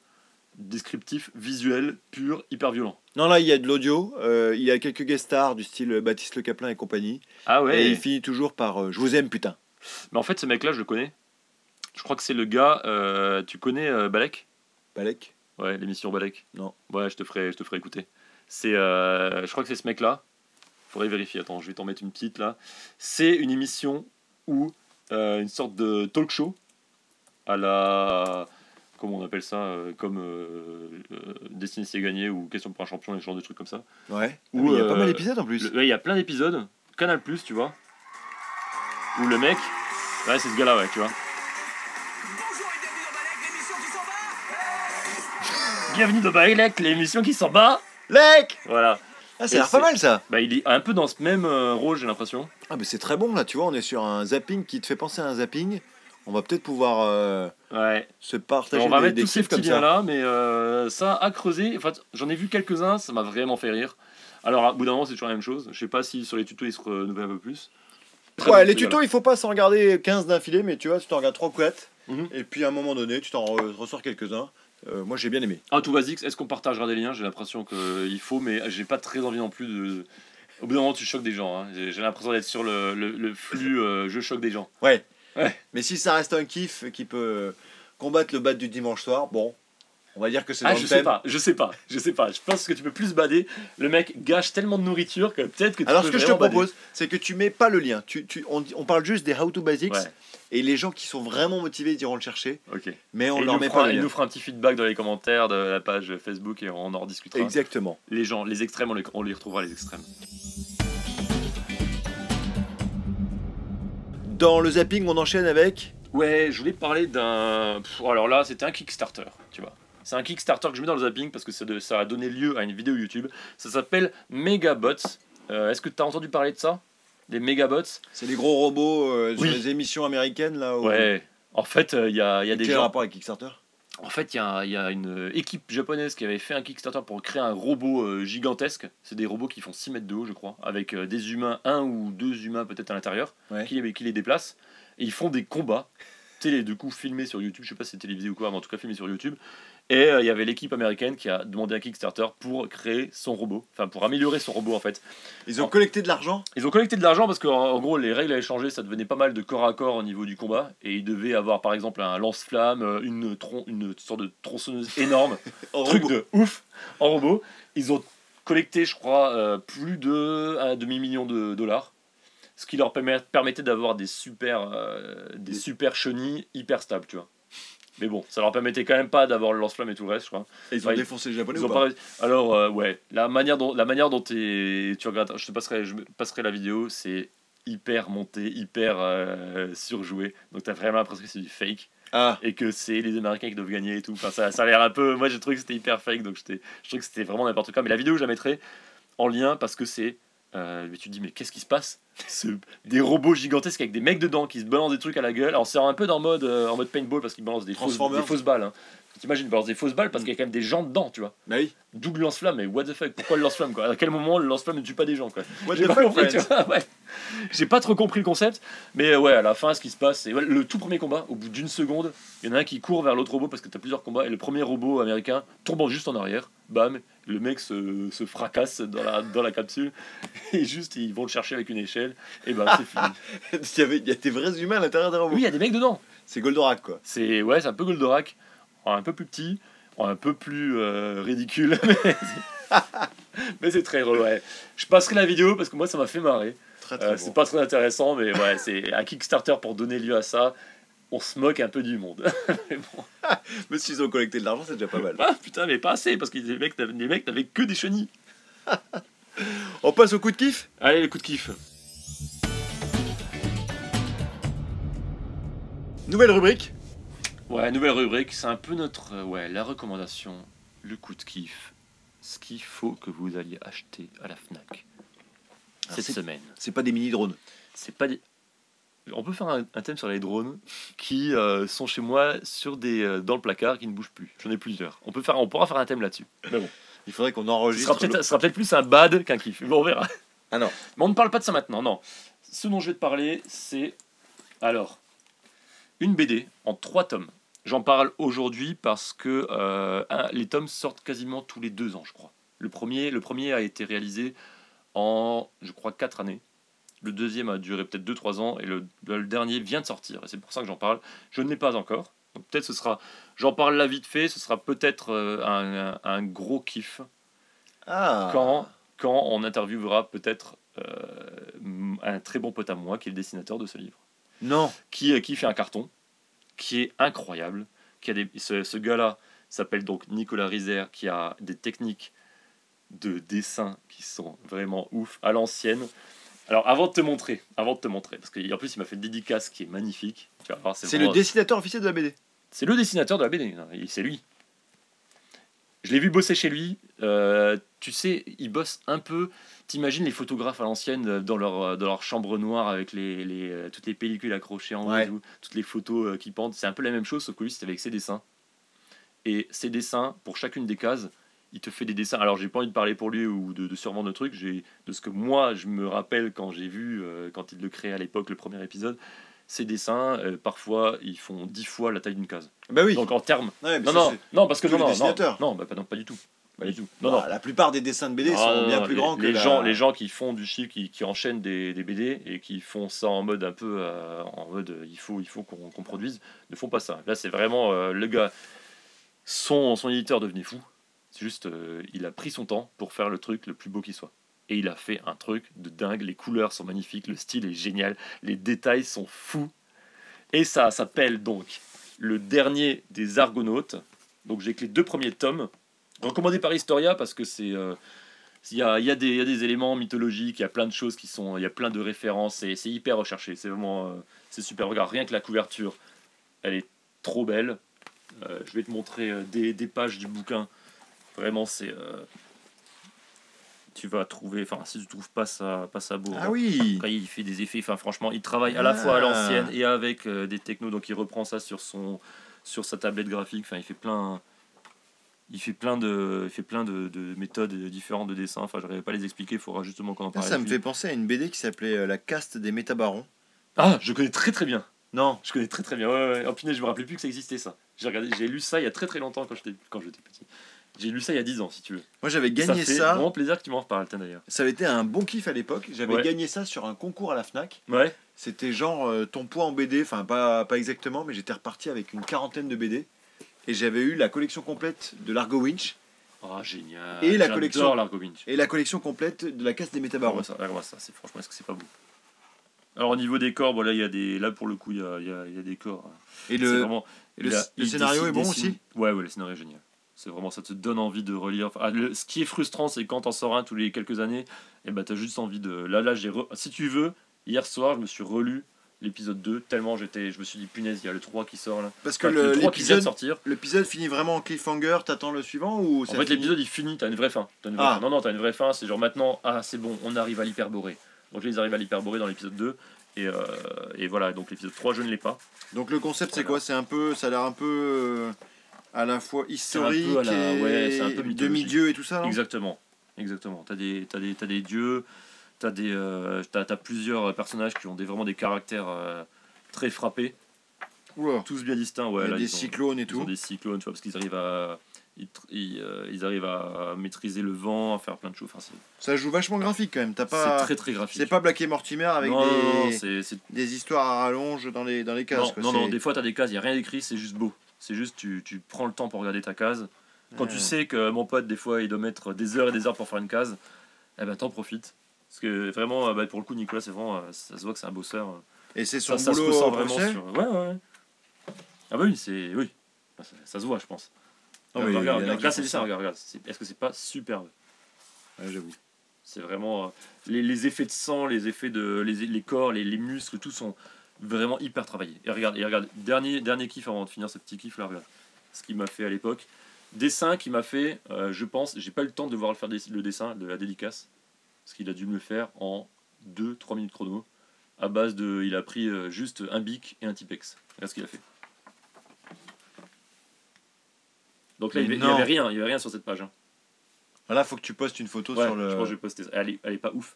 descriptif, visuel, pur, hyper violent. Non, là, il y a de l'audio. euh, il y a quelques guest stars du style Baptiste Le Caplin et compagnie. Ah Et ouais il finit toujours par euh, Je vous aime, putain. Mais en fait, ce mec-là, je le connais. Je crois que c'est le gars. euh, tu connais euh, Balek? Balek? Ouais, l'émission Balek. Non. Ouais, je te ferai, je te ferai écouter. C'est, euh, je crois que c'est ce mec-là. Faudrait vérifier. Attends, je vais t'en mettre une petite là. C'est une émission où euh, une sorte de talk show à la comment on appelle ça euh, comme euh, euh, Destiné c'est gagné ou Question pour un champion et ce genre de trucs comme ça. Ouais. Ou, Ah, mais il y a pas mal d'épisodes en plus. Le- ouais, Il y a plein d'épisodes. Canal Plus, tu vois. Où le mec. Ouais, c'est ce gars-là, ouais, tu vois. Et bienvenue dans Balek, l'émission qui s'en bat. Bienvenue dans Bailek, l'émission qui s'en bat. Lec Voilà. Ah, Et ça a l'air pas c'est- mal ça. Bah, il est un peu dans ce même euh, rôle, j'ai l'impression. Ah, mais c'est très bon là, tu vois. On est sur un zapping qui te fait penser à un zapping. On va peut-être pouvoir euh, Ouais. se partager on va des, mettre des tous ces petits liens là, mais euh, ça a creusé. Enfin, j'en ai vu quelques-uns, ça m'a vraiment fait rire. Alors, à bout d'un moment, c'est toujours la même chose. Je sais pas si sur les tutos, ils se renouvellent un peu plus. Très Ouais, les tutos, il faut pas s'en regarder 15 d'affilée, mais tu vois, tu t'en regardes 3 ou 4. Mhm. Et puis à un moment donné, tu t'en re- ressors quelques-uns. Euh, moi, j'ai bien aimé. Ah, tout basique, est-ce qu'on partagera des liens? J'ai l'impression qu'il faut, mais j'ai pas très envie non plus de. Au bout d'un moment, tu choques des gens. hein. J'ai j'ai l'impression d'être sur le, le- le flux euh, je choque des gens. Ouais. Ouais. Mais si ça reste un kiff qui peut combattre le bat du dimanche soir, bon, on va dire que c'est dans Ah, le je thème. sais pas, je sais pas, je sais pas. Je pense que tu peux plus bader. Le mec gâche tellement de nourriture que peut-être que tu Alors, peux ce que je te propose, c'est que tu mets pas le lien. Tu, tu- on, on parle juste des How to Basics. Ouais, Et les gens qui sont vraiment motivés, ils iront le chercher. ok. Mais on Et leur met fera- pas le il nous fera un petit feedback dans les commentaires de la page Facebook et on en rediscutera. Exactement. Les gens, les extrêmes, on les, on les retrouvera les extrêmes. Dans le zapping, on enchaîne avec. Ouais, je voulais parler d'un. Pff, Alors là, c'était un Kickstarter, tu vois. C'est un Kickstarter que je mets dans le zapping parce que ça, de- ça a donné lieu à une vidéo YouTube. Ça s'appelle Megabots. Euh, Est-ce que tu as entendu parler de ça? Des Megabots? C'est les gros robots euh, sur Oui. les émissions américaines là. où- Ouais. En fait, euh, il y a, il y a des Quel gens. rapport avec Kickstarter? En fait, il y, y a une équipe japonaise qui avait fait un Kickstarter pour créer un robot euh, gigantesque. C'est des robots qui font 6 mètres de haut, je crois, avec euh, des humains, un ou deux humains peut-être à l'intérieur, Ouais. qui, les, qui les déplacent. Et ils font des combats C'était du coup filmé sur YouTube. Je sais pas si c'était télévisé ou quoi, mais en tout cas filmé sur YouTube. Et euh, il y avait l'équipe américaine qui a demandé un Kickstarter pour créer son robot, enfin pour améliorer son robot en fait. Ils ont collecté de l'argent? Ils ont collecté de l'argent parce qu'en en gros les règles avaient changé, ça devenait pas mal de corps à corps au niveau du combat et ils devaient avoir par exemple un lance-flamme, euh, une, tron- une sorte de tronçonneuse énorme, truc robot. de ouf en robot. Ils ont collecté, je crois, euh, plus de un demi-million de dollars, ce qui leur permet- permettait d'avoir des super, euh, des super chenilles hyper stables, tu vois. Mais bon, ça leur permettait quand même pas d'avoir le lance-flamme et tout le reste, je crois. Et ils ont défoncé les japonais ou ont pas pas- Alors, euh, ouais, la manière dont, la manière dont tu regardes, je te passerai, je passerai la vidéo, c'est hyper monté, hyper euh, surjoué. Donc, t'as vraiment l'impression que c'est du fake Ah, et que c'est les Américains qui doivent gagner et tout. Enfin, ça, ça a l'air un peu. Moi, j'ai trouvé que c'était hyper fake, donc je trouve que c'était vraiment n'importe quoi. Mais la vidéo, je la mettrai en lien parce que c'est. Euh, mais tu te dis, mais qu'est-ce qui se passe Ce- Des robots gigantesques avec des mecs dedans qui se balancent des trucs à la gueule. Alors, c'est un peu dans mode, euh, en mode paintball parce qu'ils balancent des fausses, Transformers. des fausses balles. Hein. T'imagines, balancent des fausses balles parce qu'il y a quand même des gens dedans, tu vois. bah oui. D'où le lance-flamme, mais what the fuck Pourquoi le lance-flamme quoi? À quel moment le lance-flamme ne tue pas des gens quoi? What J'ai the pas fuck, compris, tu friends vois, ouais. J'ai pas trop compris le concept, mais euh, ouais, à la fin, ce qui se passe, c'est ouais, le tout premier combat, au bout d'une seconde, il y en a un qui court vers l'autre robot parce que t'as plusieurs combats, et le premier robot américain tombe juste en arrière, bam, le mec se, se fracasse dans la, dans la capsule, et juste ils vont le chercher avec une échelle, et ben c'est fini. il, y avait, il y a des vrais humains à l'intérieur des robots. Oui, il y a des mecs dedans. C'est Goldorak quoi. C'est ouais, c'est un peu Goldorak, un peu plus petit, un peu plus euh, ridicule, mais, c'est très drôle. Ouais. Je passerai la vidéo parce que moi ça m'a fait marrer. Très très Euh, bon. c'est pas très intéressant, mais ouais, c'est un Kickstarter pour donner lieu à ça. On se moque un peu du monde. Mais bon. Mais s'ils ont collecté de l'argent, c'est déjà pas mal. Ah, putain, mais pas assez parce que les mecs, n'avaient- les mecs n'avaient que des chenilles. On passe au coup de kiff? Allez, les coups de kiff. Nouvelle rubrique. Ouais, nouvelle rubrique, c'est un peu notre. euh, ouais, la recommandation, le coup de kiff. Ce qu'il faut que vous alliez acheter à la Fnac cette c'est- semaine. C'est pas des mini drones. c'est pas des... On peut faire un, un thème sur les drones qui euh, sont chez moi sur des euh, dans le placard qui ne bougent plus. J'en ai plusieurs. On peut faire, on pourra faire un thème là-dessus. Mais bon, Il faudrait qu'on ce enregistre. sera peut-être, ce sera peut-être plus un bad qu'un kiff. Bon, on verra. Ah non. Mais on ne parle pas de ça maintenant. Non. Ce dont je vais te parler, c'est alors une BD en trois tomes. J'en parle aujourd'hui parce que euh, les tomes sortent quasiment tous les deux ans, je crois. Le premier, le premier a été réalisé en, je crois, quatre années. Le deuxième a duré peut-être 2-3 ans et le, le dernier vient de sortir. Et c'est pour ça que j'en parle. Je ne l'ai pas encore. Donc peut-être ce sera. J'en parle là vite fait. Ce sera peut-être euh, un, un- un gros kiff Ah. quand, quand on interviewera peut-être euh, un très bon pote à moi qui est le dessinateur de ce livre. Non. Qui, qui fait un carton qui est incroyable. Qui a des, ce, ce gars-là s'appelle donc Nicolas Rizer qui a des techniques de dessin qui sont vraiment ouf à l'ancienne. Alors avant de te montrer, avant de te montrer, parce qu'en plus il m'a fait une dédicace qui est magnifique. Tu vas voir, C'est le dessinateur officiel de la BD. c'est le dessinateur de la BD, il- c'est lui. Je l'ai vu bosser chez lui. euh, tu sais, il bosse un peu. T'imagines les photographes à l'ancienne euh, dans leur, euh, dans leur chambre noire avec les, les, euh, toutes les pellicules accrochées en haut, Ouais. tout, toutes les photos qui pendent. C'est un peu la même chose, sauf que lui, c'était avec ses dessins. Et ses dessins, pour chacune des cases, il te fait des dessins. Alors, j'ai pas envie de parler pour lui ou de, de survendre le truc. J'ai de ce que moi, je me rappelle quand j'ai vu, euh, quand il le créait à l'époque, le premier épisode. Ses dessins, euh, parfois, ils font dix fois la taille d'une case. Bah oui. Donc en termes. Ouais, Non, non, c'est- non, parce que non, non, non, bah, non, pas du tout. Pas du tout. Non, Bah, non. La plupart des dessins de BD Ah, sont non, bien non, plus les- grands que les la- gens, les gens qui font du chiffre, qui, qui enchaînent des, des BD et qui font ça en mode un peu, euh, en mode euh, il faut, il faut qu'on produise, ne font pas ça. Là, c'est vraiment euh, le gars, son, son éditeur devenait fou. C'est juste, euh, il a pris son temps pour faire le truc le plus beau qui soit. Et il a fait un truc de dingue. Les couleurs sont magnifiques, le style est génial, les détails sont fous. Et ça s'appelle donc le dernier des Argonautes. Donc j'ai que les deux premiers tomes, recommandés par Historia parce que c'est euh, il y, a, il y, a des, il y a des éléments mythologiques, il y a plein de choses qui sont, il y a plein de références, et c'est hyper recherché, c'est vraiment, euh, c'est super. Regarde, rien que la couverture, elle est trop belle. Euh, je vais te montrer des, des pages du bouquin. Vraiment, c'est, euh, tu vas trouver, enfin, si tu trouves pas ça, pas ça beau. Ah oui. Après, il fait des effets. Enfin, franchement, il travaille à la fois à Ah. l'ancienne et avec des technos. Donc, il reprend ça sur son, sur sa tablette graphique. Enfin, il fait plein. Il fait plein de, il fait plein de, de méthodes différentes de dessin. Enfin, je n'arrive pas à les expliquer. Il faudra justement qu'on en Ah, parle. ça avec me fait penser à une BD qui s'appelait euh, La caste des métabarons. Ah, je connais très très bien. Non. Je connais très très bien. Ouais, ouais. Oh punaise, je me rappelais plus que ça existait ça. J'ai regardé, j'ai lu ça il y a très très longtemps quand j'étais quand j'étais petit. J'ai lu ça il y a 10 ans si tu veux. Moi j'avais ça gagné fait ça. vraiment plaisir que tu m'en reparles d'ailleurs. Ça avait été un bon kiff à l'époque. J'avais Ouais. gagné ça sur un concours à la Fnac. Ouais. C'était genre euh, ton poids en BD, enfin pas, pas exactement, mais j'étais reparti avec une quarantaine de BD. Et j'avais eu la collection complète de l'Argo Winch Oh génial. Et la collection- l'Argo Winch. et la collection complète de la casse des métabarons. Regarde-moi ça, ça, c'est franchement est-ce que c'est pas beau? Alors au niveau des corps, bon, là il y a des là pour le coup il y a, y a- y a des corps. Et le, vraiment et le- scénario est bon aussi? Ouais, ouais, le scénario est génial. C'est vraiment ça te donne envie de relire. Enfin, ah, le- ce qui est frustrant, c'est quand t'en sors un tous les quelques années, et bah t'as juste envie de. Là, là, j'ai. re- Si tu veux, hier soir, je me suis relu l'épisode 2 tellement j'étais. Je me suis dit punaise, il y a le 3 qui sort là. Parce que Enfin, le- le 3 qui vient de l'épisode sortir. l'épisode finit vraiment en cliffhanger, t'attends le suivant ou En fait, l'épisode il finit, t'as une vraie fin. T'as une vraie Ah. fin. Non, non, t'as une vraie fin. C'est genre maintenant, ah, c'est bon, on arrive à l'hyperborée. Donc là, ils arrivent à l'hyperborée dans l'épisode 2. Et, euh, et voilà, donc l'épisode 3, je ne l'ai pas. Donc le concept c'est quoi? C'est un peu, ça a l'air un peu euh, à la fois historique la- et ouais, demi-dieu et tout ça, Exactement, exactement. T'as des, t'as des, t'as des dieux, t'as des, euh, t'as, t'as plusieurs personnages qui ont des, vraiment des caractères euh, très frappés, Oula. tous bien distincts. Ouais, Il y a là, des ils ont- cyclones et Ils ont tout. des cyclones, tu vois, parce qu'ils arrivent à, ils, euh, ils arrivent à maîtriser le vent, à faire plein de choses. Enfin, c'est, Ça joue vachement graphique quand même. T'as pas, c'est très très graphique. c'est pas Black et Mortimer avec non, non, non, des, c'est, c'est- des histoires à rallonge dans les dans les cases. non, quoi. non, non, C'est- des fois t'as des cases, il n'y a rien écrit, c'est juste beau. C'est juste, tu, tu prends le temps pour regarder ta case. Quand tu Ouais. sais que mon pote, des fois, il doit mettre des heures et des heures pour faire une case, eh ben t'en profites. Parce que vraiment, euh, bah, pour le coup, Nicolas, c'est vraiment, euh, ça se voit que c'est un bosseur. euh. Et c'est son Ça, ça se boulot ressent au vraiment sur. Ouais, ouais. Ah bah oui, c'est. Oui. Bah, ça, ça se voit, je pense. Non, Euh, mais a regarde, regarde, regarde, c'est ça. ça, regarde, regarde. Est-ce que c'est pas superbe? Ouais, j'avoue. C'est vraiment. euh, les, les effets de sang, les effets de. Les, les corps, les, les muscles, tout sont vraiment hyper travaillés. Et regarde, et regarde dernier, dernier kiff avant de finir ce petit kiff là, regarde. Ce qu'il m'a fait à l'époque. Dessin qu'il m'a fait, euh, je pense, j'ai pas eu le temps de voir le faire le dessin de la dédicace. Parce qu'il a dû me le faire en 2-3 minutes chrono. À base de. Il a pris euh, juste un bic et un Tipex. Regarde ce qu'il a fait. Donc là, Mais il y avait- rien, il y avait rien sur cette page. hein. Là, faut que tu postes une photo Ouais, sur le. je pense que je vais poster ça. Elle est, elle est pas ouf.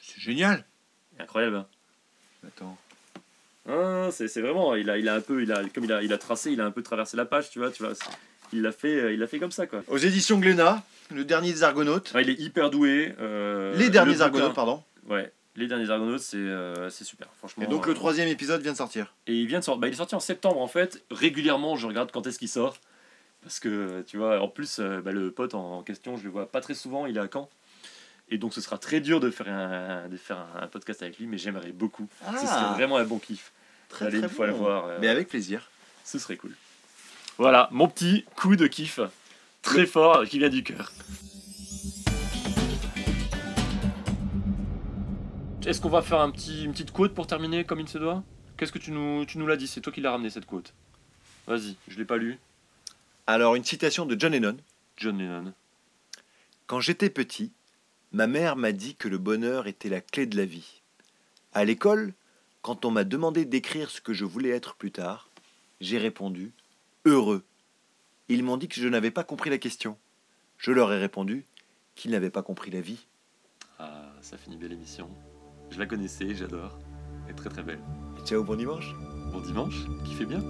C'est génial. Incroyable. hein. Attends. Ah, c'est vraiment, il a, il a un peu, il a, comme il a, il a tracé, il a un peu traversé la page, tu vois, tu vois. Il l'a fait, euh, il l'a fait comme ça, quoi. Aux éditions Glénat, le dernier des Argonautes. Ouais, il est hyper doué. euh, les derniers le Argonautes, pardon. Ouais, les derniers Argonautes, c'est euh, c'est super, franchement. Et donc le euh, troisième épisode vient de sortir. Et il vient de sortir, bah, il est sorti en septembre en fait. Régulièrement, je regarde quand est-ce qu'il sort. Parce que, tu vois, en plus, bah, le pote en question, je le vois pas très souvent, il est à Caen. Et donc ce sera très dur de faire un, de faire un, un podcast avec lui, mais j'aimerais beaucoup. Ce serait vraiment un bon kiff. Ah, très Allez très une fois le voir. Mais avec plaisir. Ce serait cool. Voilà, mon petit coup de kiff. Très fort, qui vient du cœur. Est-ce qu'on va faire un petit, une petite quote pour terminer comme il se doit? Qu'est-ce que tu nous, tu nous l'as dit C'est toi qui l'as ramené cette quote. Vas-y, je l'ai pas lu. Alors une citation de John Lennon. John Lennon. Quand j'étais petit, ma mère m'a dit que le bonheur était la clé de la vie. À l'école, quand on m'a demandé d'écrire ce que je voulais être plus tard, j'ai répondu heureux. Ils m'ont dit que je n'avais pas compris la question. Je leur ai répondu qu'ils n'avaient pas compris la vie. Ah, ça finit belle émission. Je la connaissais, j'adore. Elle est très très belle. Et ciao, bon dimanche. Bon dimanche, qui fait bien